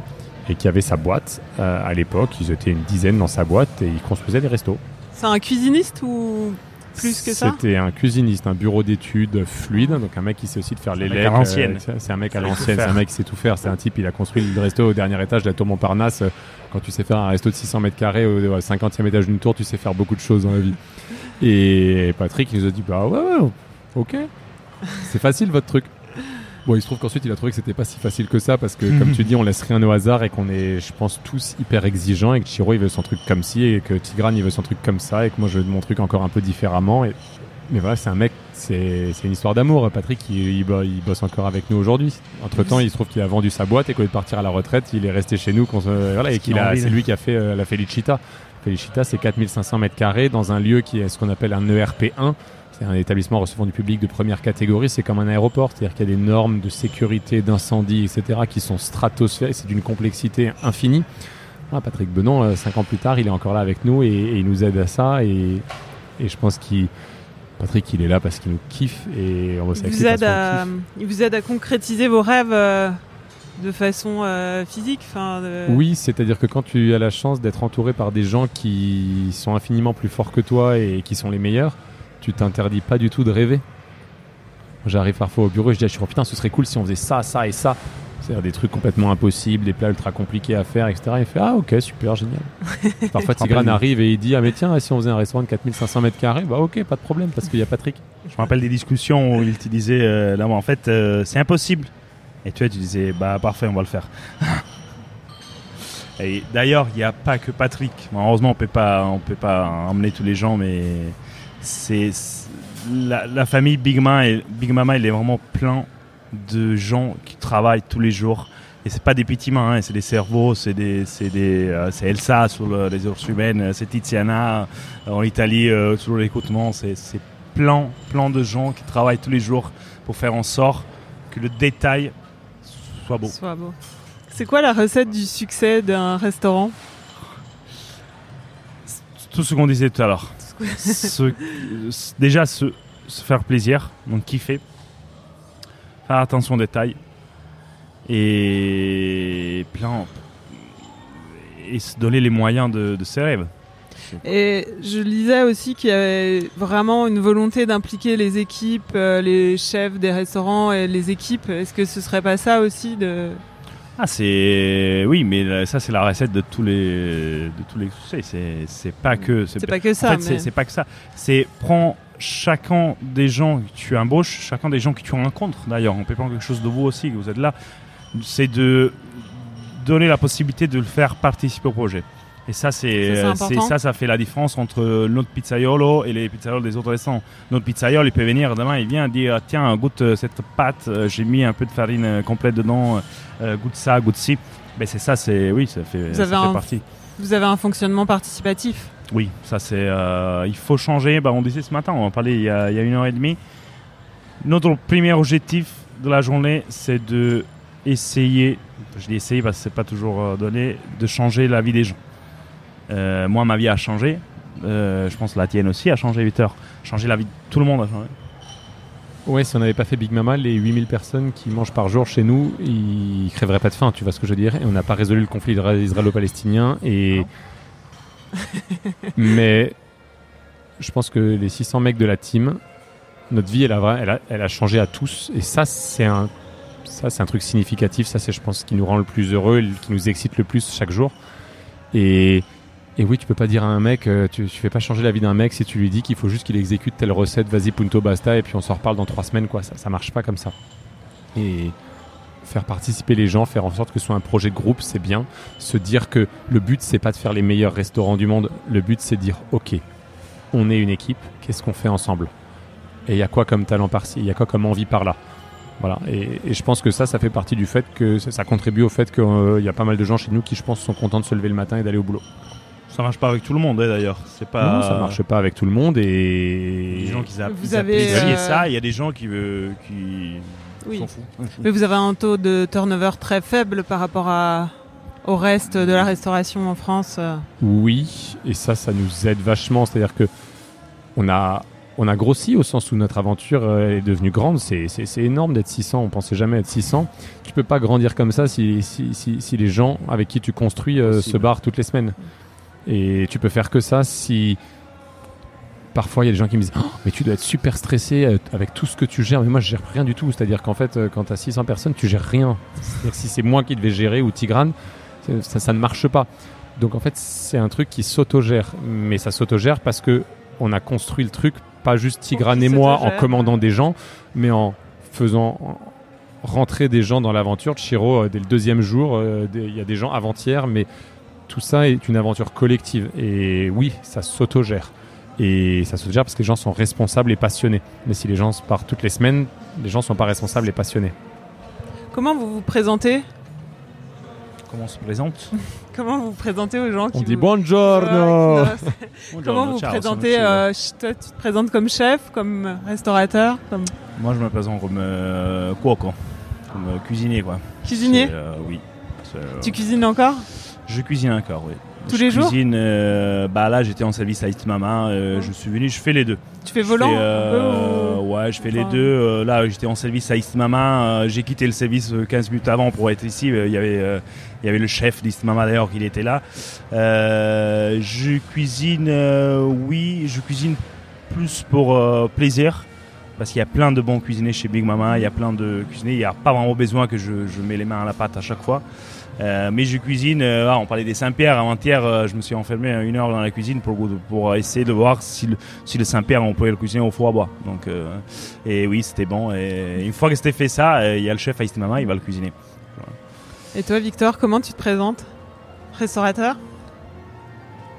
et qui avait sa boîte. Euh, à l'époque, ils étaient une dizaine dans sa boîte et ils construisaient des restos. C'est un cuisiniste ou plus que ça C'était un cuisiniste, un bureau d'études fluide, donc un mec qui sait aussi de faire les legs. l'ancienne. c'est un mec à l'ancienne, c'est un mec qui sait tout faire. C'est un type, il a construit le resto au dernier étage de la tour Montparnasse. Quand tu sais faire un resto de 600 mètres carrés au 50e étage d'une tour, tu sais faire beaucoup de choses dans la vie. Et Patrick, il nous a dit Bah ouais, ouais, ok. C'est facile votre truc. Bon, il se trouve qu'ensuite, il a trouvé que c'était pas si facile que ça parce que, comme tu dis, on laisse rien au hasard et qu'on est, je pense, tous hyper exigeants et que Chiro, il veut son truc comme ci et que Tigrane, il veut son truc comme ça et que moi, je veux mon truc encore un peu différemment. Et... Mais voilà, c'est un mec, c'est une histoire d'amour. Patrick, il, il, bosse encore avec nous aujourd'hui. Entre temps, il se trouve qu'il a vendu sa boîte et qu'au lieu de partir à la retraite, il est resté chez nous. Voilà, et qu'il a, c'est lui qui a fait euh, la Felicita. Felicita, c'est 4500 mètres carrés dans un lieu qui est ce qu'on appelle un ERP1 c'est un établissement recevant du public de première catégorie, c'est comme un aéroport, c'est-à-dire qu'il y a des normes de sécurité, d'incendie, etc., qui sont stratosphériques, c'est d'une complexité infinie. Ah, Patrick Benon, euh, cinq ans plus tard, il est encore là avec nous et, il nous aide à ça. Et, je pense qu'il, Patrick, il est là parce qu'il nous kiffe et on va il vous aide à, Il vous aide à concrétiser vos rêves euh, de façon euh, physique. De- Oui, c'est-à-dire que quand tu as la chance d'être entouré par des gens qui sont infiniment plus forts que toi et qui sont les meilleurs, tu t'interdis pas du tout de rêver. J'arrive parfois au bureau et je dis à Chiro, putain, ce serait cool si on faisait ça, ça et ça. C'est-à-dire des trucs complètement impossibles, des plats ultra compliqués à faire, etc. Il fait, ah ok, super, génial. Parfois Tigran rappelle- arrive et il dit, ah mais tiens, si on faisait un restaurant de 4500 mètres carrés, bah ok, pas de problème, parce qu'il y a Patrick. Je me rappelle des discussions où il te disait, euh, là, moi, en fait, euh, c'est impossible. Et toi, tu disais, bah parfait, on va le faire. Et d'ailleurs, il n'y a pas que Patrick. Bon, heureusement, on peut pas, on peut pas emmener tous les gens, mais c'est la, la famille Big Mama, et, Big Mama, il est vraiment plein de gens qui travaillent tous les jours. Et c'est pas des petits mains, hein, c'est des cerveaux, c'est des, c'est des, euh, c'est Elsa sur le- les ressources humaines, c'est Tiziana euh, en Italie euh, sur l'écoutement, c'est c'est plein, plein de gens qui travaillent tous les jours pour faire en sorte que le détail soit beau. soit beau. C'est quoi la recette du succès d'un restaurant? Tout ce qu'on disait tout à l'heure. Déjà se, se faire plaisir, donc kiffer, faire attention aux détails et plein et se donner les moyens de, de ses rêves. Et je lisais aussi qu'il y avait vraiment une volonté d'impliquer les équipes, euh, les chefs des restaurants et les équipes. Est-ce que ce serait pas ça aussi de Ah c'est oui, mais ça c'est la recette de tous les de tous les succès. C'est pas que C'est pas que ça, En fait, c'est- mais- c'est pas que ça. C'est prends chacun des gens que tu embauches, chacun des gens que tu rencontres. D'ailleurs, on peut prendre quelque chose de vous aussi que vous êtes là. C'est de donner la possibilité de le faire participer au projet. Et ça, Ça, c'est c'est- ça, ça fait la différence entre notre pizzaiolo et les pizzaiolos des autres restaurants. Notre pizzaiolo, il peut venir demain, il vient dire tiens, goûte euh, cette pâte, euh, j'ai mis un peu de farine euh, complète dedans, euh, goûte ça, goûte ci. Ben c'est ça, c'est oui, ça fait, Vous ça avez fait un- partie. vous avez un fonctionnement participatif Oui, ça c'est. euh, il faut changer. Bah, on disait ce matin, on en parlait il y, a, il y a une heure et demie. Notre premier objectif de la journée, c'est de essayer. Je dis essayer parce que c'est pas toujours euh, donné, de changer la vie des gens. Euh, moi, ma vie a changé. Euh, je pense que la tienne aussi a changé, Victor. Changer la vie de tout le monde a changé. Ouais, si on n'avait pas fait Big Mama, les 8000 personnes qui mangent par jour chez nous, ils crèveraient pas de faim, tu vois ce que je veux dire? Et on n'a pas résolu le conflit isra- israélo-palestinien. Et... Mais je pense que les 600 mecs de la team, notre vie, elle a, elle a, elle a changé à tous. Et ça, c'est un, ça, c'est un truc significatif. Ça, c'est, je pense, ce qui nous rend le plus heureux, et qui nous excite le plus chaque jour. Et, et oui, tu peux pas dire à un mec, euh, tu, tu fais pas changer la vie d'un mec si tu lui dis qu'il faut juste qu'il exécute telle recette, vas-y, punto basta, et puis on s'en reparle dans trois semaines, quoi. Ça, ça marche pas comme ça. Et faire participer les gens, faire en sorte que ce soit un projet de groupe, c'est bien. Se dire que le but, c'est pas de faire les meilleurs restaurants du monde. Le but, c'est de dire, ok, on est une équipe, qu'est-ce qu'on fait ensemble? Et il y a quoi comme talent par-ci? Il y a quoi comme envie par-là? Voilà, et, je pense que ça, ça fait partie du fait que ça contribue au fait qu'il y a pas mal de gens chez nous qui, je pense, sont contents de se lever le matin et d'aller au boulot. Ça marche pas avec tout le monde, hein, d'ailleurs. C'est pas. Non, ça marche pas avec tout le monde Il y a et des gens qui Vous avez, euh, ça. Il y a des gens qui veulent, qui Oui. s'en foutent. Mais vous avez un taux de turnover très faible par rapport à, au reste de la restauration en France. euh. oui, et ça, ça nous aide vachement. C'est-à-dire que on a, on a grossi au sens où notre aventure euh, est devenue grande. C'est, c'est, c'est énorme d'être 600. On pensait jamais être 600. Tu peux pas grandir comme ça si, si, si, si les gens avec qui tu construis euh, se barrent toutes les semaines. Et tu peux faire que ça si parfois il y a des gens qui me disent Oh, mais tu dois être super stressé euh, avec tout ce que tu gères. Mais moi je gère rien du tout. C'est à dire qu'en fait euh, quand tu as 600 personnes tu gères rien. C'est-à-dire si c'est moi qui devais gérer ou Tigrane ça, ça ne marche pas. Donc en fait c'est un truc qui s'autogère. Mais ça s'autogère parce que on a construit le truc pas juste Tigrane et moi en commandant des gens mais en faisant rentrer des gens dans l'aventure. Chiro euh, dès le deuxième jour il y a des gens avant-hier mais tout ça est une aventure collective et oui ça s'autogère et ça se gère parce que les gens sont responsables et passionnés. Mais si les gens se partent toutes les semaines, les gens sont pas responsables et passionnés. Comment vous vous présentez Comment on se présente? Comment vous vous présentez aux gens qui On dit vous- buongiorno. Ouais, qui- Comment vous Ciao, présentez euh, Toi, tu te présentes comme chef, comme restaurateur, comme Moi, je me présente comme euh, cuoco, comme euh, cuisinier, quoi. cuisinier euh, Oui. Euh, Tu cuisines encore? Je cuisine encore, oui. Tous je les jours cuisine, euh, bah là, j'étais en service à Itmama. euh. Je suis venu, je fais les deux. Tu fais volant fais, euh, ou- ouais, je fais les deux. Euh, là, j'étais en service à Ismama. Euh, j'ai quitté le service 15 minutes avant pour être ici. Il y avait, il y avait le chef d'Ismama d'ailleurs qui était là. je cuisine, oui, je cuisine plus pour plaisir. Parce qu'il y a plein de bons cuisiniers chez Big Mama, il y a plein de cuisiniers, il n'y a pas vraiment besoin que je, je mets les mains à la pâte à chaque fois. Euh, mais je cuisine, euh, ah, on parlait des Saint-Pierre, avant-hier euh, je me suis enfermé une heure dans la cuisine pour, pour essayer de voir si le, si le Saint-Pierre on pouvait le cuisiner au four à bois. Donc, et oui, c'était bon. Et une fois que c'était fait ça, il y a le chef Aïs Mama, il va le cuisiner. Et toi Victor, comment tu te présentes? Restaurateur?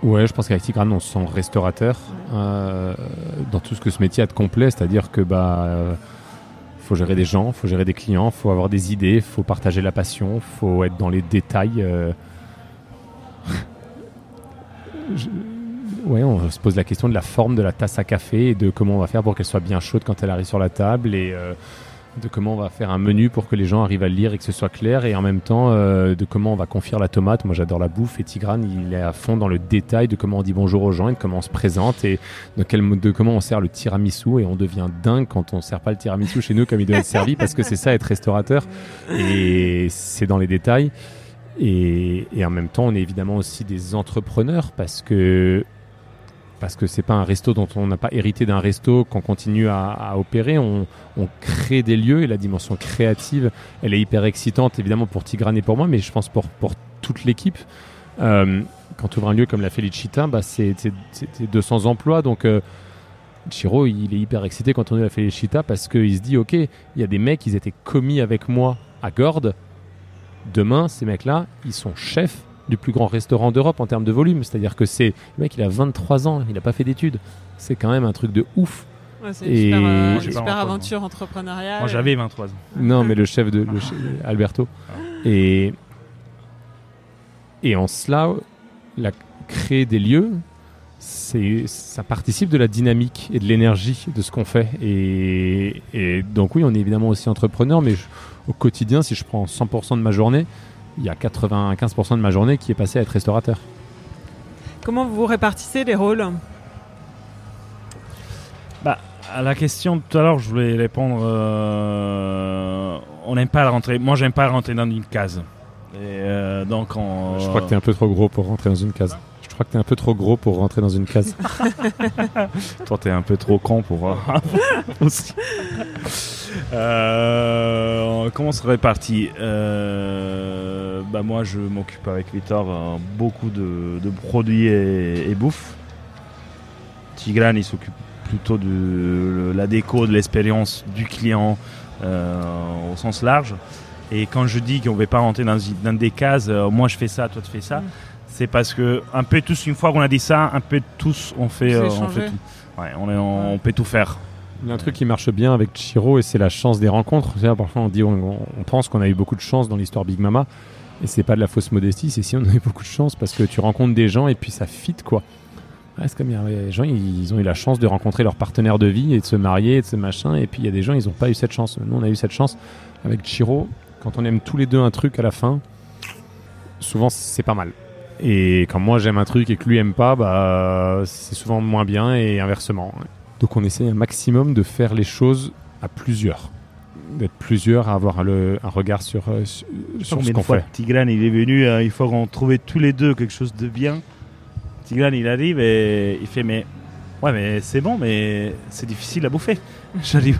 Ouais, je pense qu'avec Tigran, on se sent restaurateur dans tout ce que ce métier a de complet, c'est-à-dire que bah faut gérer des gens, faut gérer des clients, faut avoir des idées, faut partager la passion, faut être dans les détails. Euh. On se pose la question de la forme de la tasse à café et de comment on va faire pour qu'elle soit bien chaude quand elle arrive sur la table euh, de comment on va faire un menu pour que les gens arrivent à le lire et que ce soit clair, et en même temps euh, de comment on va confier la tomate. Moi j'adore la bouffe, et Tigrane il est à fond dans le détail de comment on dit bonjour aux gens et de comment on se présente, et de, quel, de comment on sert le tiramisu, et on devient dingue quand on sert pas le tiramisu chez nous comme il doit être servi, parce que c'est ça être restaurateur, et c'est dans les détails. Et en même temps, on est évidemment aussi des entrepreneurs parce que parce que c'est pas un resto dont on n'a pas hérité d'un resto qu'on continue à, opérer. On, crée des lieux et la dimension créative, elle est hyper excitante évidemment pour Tigrane et pour moi, mais je pense pour, toute l'équipe. Euh, quand tu ouvres un lieu comme la Felicita, bah c'est 200 emplois, donc euh, Chiro il est hyper excité quand on est à la Felicita parce qu'il se dit ok, il y a des mecs, ils étaient commis avec moi à Gordes. Demain, ces mecs-là, ils sont chefs du plus grand restaurant d'Europe en termes de volume. C'est-à-dire que c'est le mec, il a 23 ans, il n'a pas fait d'études. C'est quand même un truc de ouf. c'est une super, euh, aventure entrepreneuriale. Moi, j'avais 23 ans. Non, mais le chef de Alberto. Et, et en cela, la, créer des lieux, c'est ça participe de la dynamique et de l'énergie de ce qu'on fait. Et, et, donc oui, on est évidemment aussi entrepreneur, mais au quotidien, si je prends 100% de ma journée, il y a 95% de ma journée qui est passée à être restaurateur. Comment vous répartissez les rôles? Bah, À la question tout à l'heure, je voulais répondre. Euh, on n'aime pas rentrer. Moi, j'aime pas rentrer dans une case. Et euh, donc, Je crois que tu es un peu trop gros pour rentrer dans une case. Je crois que tu es un peu trop gros pour rentrer dans une case. Toi, tu es un peu trop con pour. Euh, aussi. Euh, comment on se répartit euh, bah Moi, je m'occupe avec Victor euh, beaucoup de, produits et, bouffe. Tigran, il s'occupe plutôt de la déco, de l'expérience du client au sens large. Et quand je dis qu'on ne va pas rentrer dans, des cases, moi je fais ça, toi tu fais ça, mm. C'est parce que un peu tous, une fois qu'on a dit ça, un peu tous on fait, on fait tout. on, est, on peut tout faire. Il y a un truc qui marche bien avec Chiro et c'est la chance des rencontres. parfois on dit, on, pense qu'on a eu beaucoup de chance dans l'histoire Big Mama et c'est pas de la fausse modestie, c'est si on a eu beaucoup de chance parce que tu rencontres des gens et puis ça fit quoi. c'est comme les gens, ils ont eu la chance de rencontrer leur partenaire de vie et de se marier et de ce machin. Et puis il y a des gens, ils n'ont pas eu cette chance. Nous, on a eu cette chance avec Chiro. Quand on aime tous les deux un truc à la fin, souvent c'est pas mal. Et quand moi j'aime un truc et que lui aime pas, bah c'est souvent moins bien et inversement. Donc on essaie un maximum de faire les choses à plusieurs. D'être plusieurs à avoir un regard sur, euh, sur, ce qu'on fait. Tigran il est venu, euh, il faut qu'on trouve tous les deux quelque chose de bien. Tigran il arrive et il fait mais ouais mais c'est bon mais c'est difficile à bouffer. J'arrive.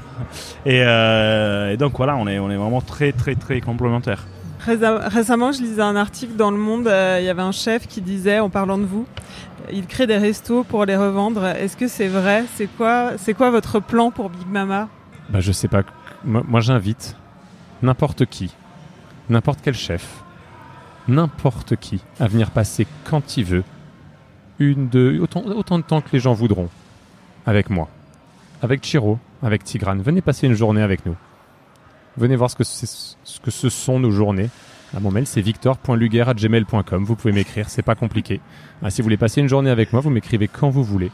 Euh, et, donc voilà on est, on est vraiment très très très complémentaires. Récemment, je lisais un article dans Le Monde. Il y avait un chef qui disait, en parlant de vous, il crée des restos pour les revendre. Est-ce que c'est vrai? C'est quoi, c'est quoi votre plan pour Big Mama? Bah, Je sais pas. Moi, j'invite n'importe qui, n'importe quel chef, n'importe qui à venir passer quand il veut, une de, autant, autant de temps que les gens voudront, avec moi, avec Chiro, avec Tigrane. Venez passer une journée avec nous. Venez voir ce que, ce que ce sont nos journées. À mon mail, c'est victor.luguer.gmail.com. Vous pouvez m'écrire, c'est pas compliqué. Ah, si vous voulez passer une journée avec moi, vous m'écrivez quand vous voulez.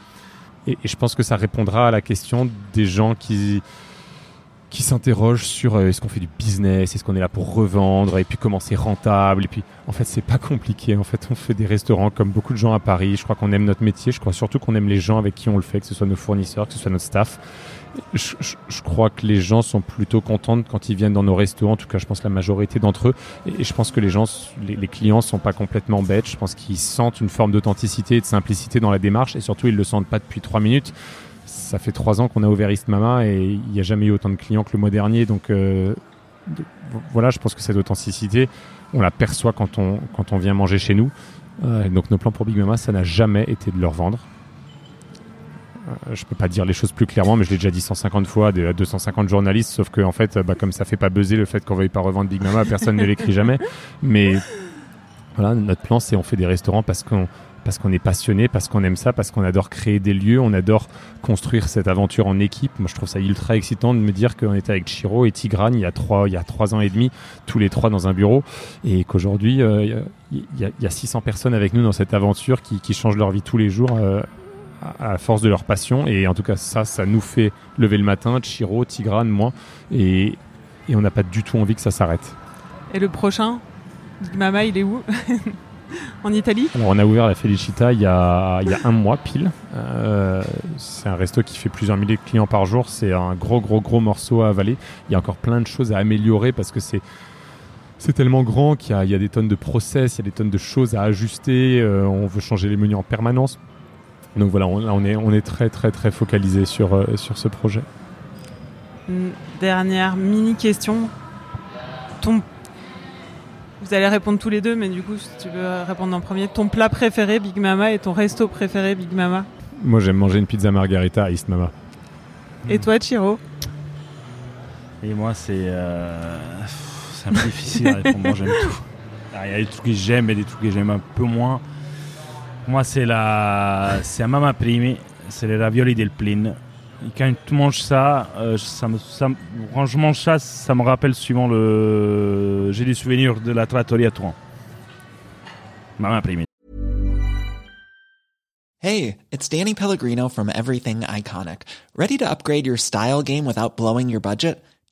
Et, je pense que ça répondra à la question des gens qui, qui s'interrogent sur euh, est-ce qu'on fait du business, est-ce qu'on est là pour revendre, et puis comment c'est rentable. Et puis, en fait, c'est pas compliqué. En fait, on fait des restaurants comme beaucoup de gens à Paris. Je crois qu'on aime notre métier. Je crois surtout qu'on aime les gens avec qui on le fait, que ce soit nos fournisseurs, que ce soit notre staff. Je, crois que les gens sont plutôt contents quand ils viennent dans nos restaurants. En tout cas, je pense la majorité d'entre eux. Et je pense que les gens, les, clients sont pas complètement bêtes. Je pense qu'ils sentent une forme d'authenticité et de simplicité dans la démarche. Et surtout, ils le sentent pas depuis trois minutes. Ça fait trois ans qu'on a ouvert East Mama et il n'y a jamais eu autant de clients que le mois dernier. Donc euh, voilà, je pense que cette authenticité, on la perçoit quand on, quand on vient manger chez nous. Euh, donc nos plans pour Big Mama, ça n'a jamais été de leur vendre. Euh, je peux pas dire les choses plus clairement, mais je l'ai déjà dit 150 fois à 250 journalistes, sauf que en fait, euh, bah, comme ça fait pas buzzer le fait qu'on veuille pas revendre Big Mama, personne ne l'écrit jamais. Mais voilà, notre plan, c'est on fait des restaurants parce qu'on est passionné, parce qu'on aime ça, parce qu'on adore créer des lieux, on adore construire cette aventure en équipe. Moi, je trouve ça ultra excitant de me dire qu'on était avec Chiro et Tigrane il y a trois, ans et demi, tous les trois dans un bureau, et qu'aujourd'hui, euh, il y a- il y, a, il y a 600 personnes avec nous dans cette aventure qui, changent leur vie tous les jours à, force de leur passion. Et en tout cas, ça, ça nous fait lever le matin, Chiro, Tigrane, moi, et, et on n'a pas du tout envie que ça s'arrête. Et le prochain, Mama, il est où En Italie Alors on a ouvert la Felicita il y a, il y a un mois pile. Euh, c'est un resto qui fait plusieurs milliers de clients par jour. C'est un gros gros gros morceau à avaler. Il y a encore plein de choses à améliorer parce que c'est c'est tellement grand qu'il y, a- il y a des tonnes de process, il y a des tonnes de choses à ajuster. euh, on veut changer les menus en permanence. Donc voilà, on, là, on est on est très très très focalisé sur euh, sur ce projet. Une dernière mini question. Ton... Vous allez répondre tous les deux, mais du coup, si tu veux répondre en premier, ton plat préféré Big Mama et ton resto préféré Big Mama Moi j'aime manger une pizza margarita à East Mama. Et toi, Chiro Et moi, c'est euh, c'est un peu difficile à répondre. Moi, j'aime tout. Ah, Il y a des trucs que j'aime et des trucs que j'aime un peu moins. Moi, c'est la, c'est un mama primi, c'est les ravioli del plin. Quand tu manges ça, euh, ça me, ça quand je mange ça, ça me rappelle souvent le, j'ai des souvenirs de la trattoria Tour. Mama primi. Hey, it's Danny Pellegrino from Everything Iconic. Ready to upgrade your style game without blowing your budget?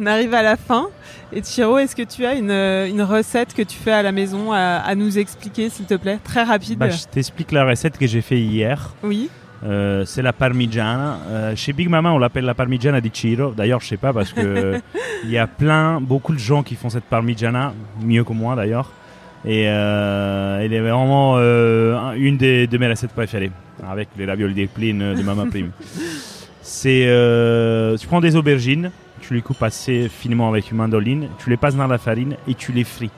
On arrive à la fin. Et Chiro, est-ce que tu as une, euh, une recette que tu fais à la maison à, à nous expliquer, s'il te plaît? Très rapide. bah, je t'explique la recette que j'ai fait hier. Oui. Euh, c'est la parmigiana. Euh, chez Big Mama, on l'appelle la parmigiana di Ciro. D'ailleurs, je sais pas parce que il y a plein, beaucoup de gens qui font cette parmigiana, mieux que moi d'ailleurs. Et euh, elle est vraiment un- une des, de mes recettes préférées, avec les raviolis des plines de Mama Prime. C'est, tu prends des aubergines, tu les coupes assez finement avec une mandoline, tu les passes dans la farine et tu les frites.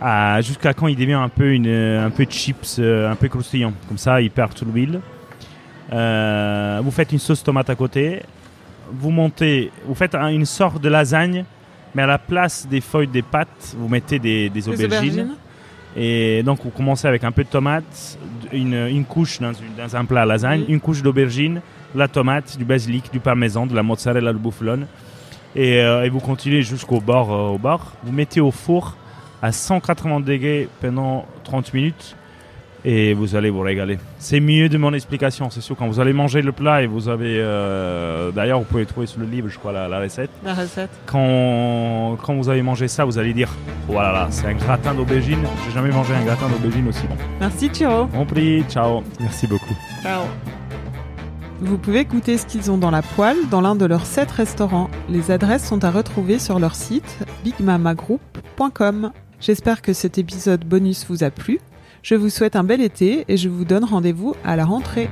Ah, jusqu'à quand il devient un peu une, un peu chips, euh, un peu croustillant. Comme ça, il perd toute l'huile. Euh, vous faites une sauce tomate à côté. Vous montez, vous faites un- une sorte de lasagne, mais à la place des feuilles des pâtes, vous mettez des, aubergines. Et donc, vous commencez avec un peu de tomate, une, une couche dans, une- dans un plat à lasagne, Oui. une couche d'aubergine, la tomate, du basilic, du parmesan, de la mozzarella, de bouffalone. Et, euh, et vous continuez jusqu'au bord, euh, au bord. Vous mettez au four à 180 degrés pendant 30 minutes et vous allez vous régaler. C'est mieux de mon explication, c'est sûr. Quand vous allez manger le plat et vous avez... euh, D'ailleurs, vous pouvez trouver sur le livre, je crois, la, la recette. La recette. Quand, quand vous avez mangé ça, vous allez dire Voilà, là, c'est un gratin d'aubergine. J'ai jamais mangé un gratin d'aubergine aussi bon. Merci, Chiro. Bon prix, ciao. Merci beaucoup. Ciao. Vous pouvez goûter ce qu'ils ont dans la poêle dans l'un de leurs sept restaurants. Les adresses sont à retrouver sur leur site bigmamagroup.com. J'espère que cet épisode bonus vous a plu. Je vous souhaite un bel été et je vous donne rendez-vous à la rentrée.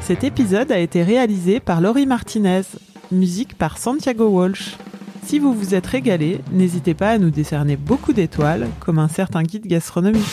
Cet épisode a été réalisé par Laurie Martinez, musique par Santiago Walsh. Si vous vous êtes régalé, n'hésitez pas à nous décerner beaucoup d'étoiles, comme un certain guide gastronomique.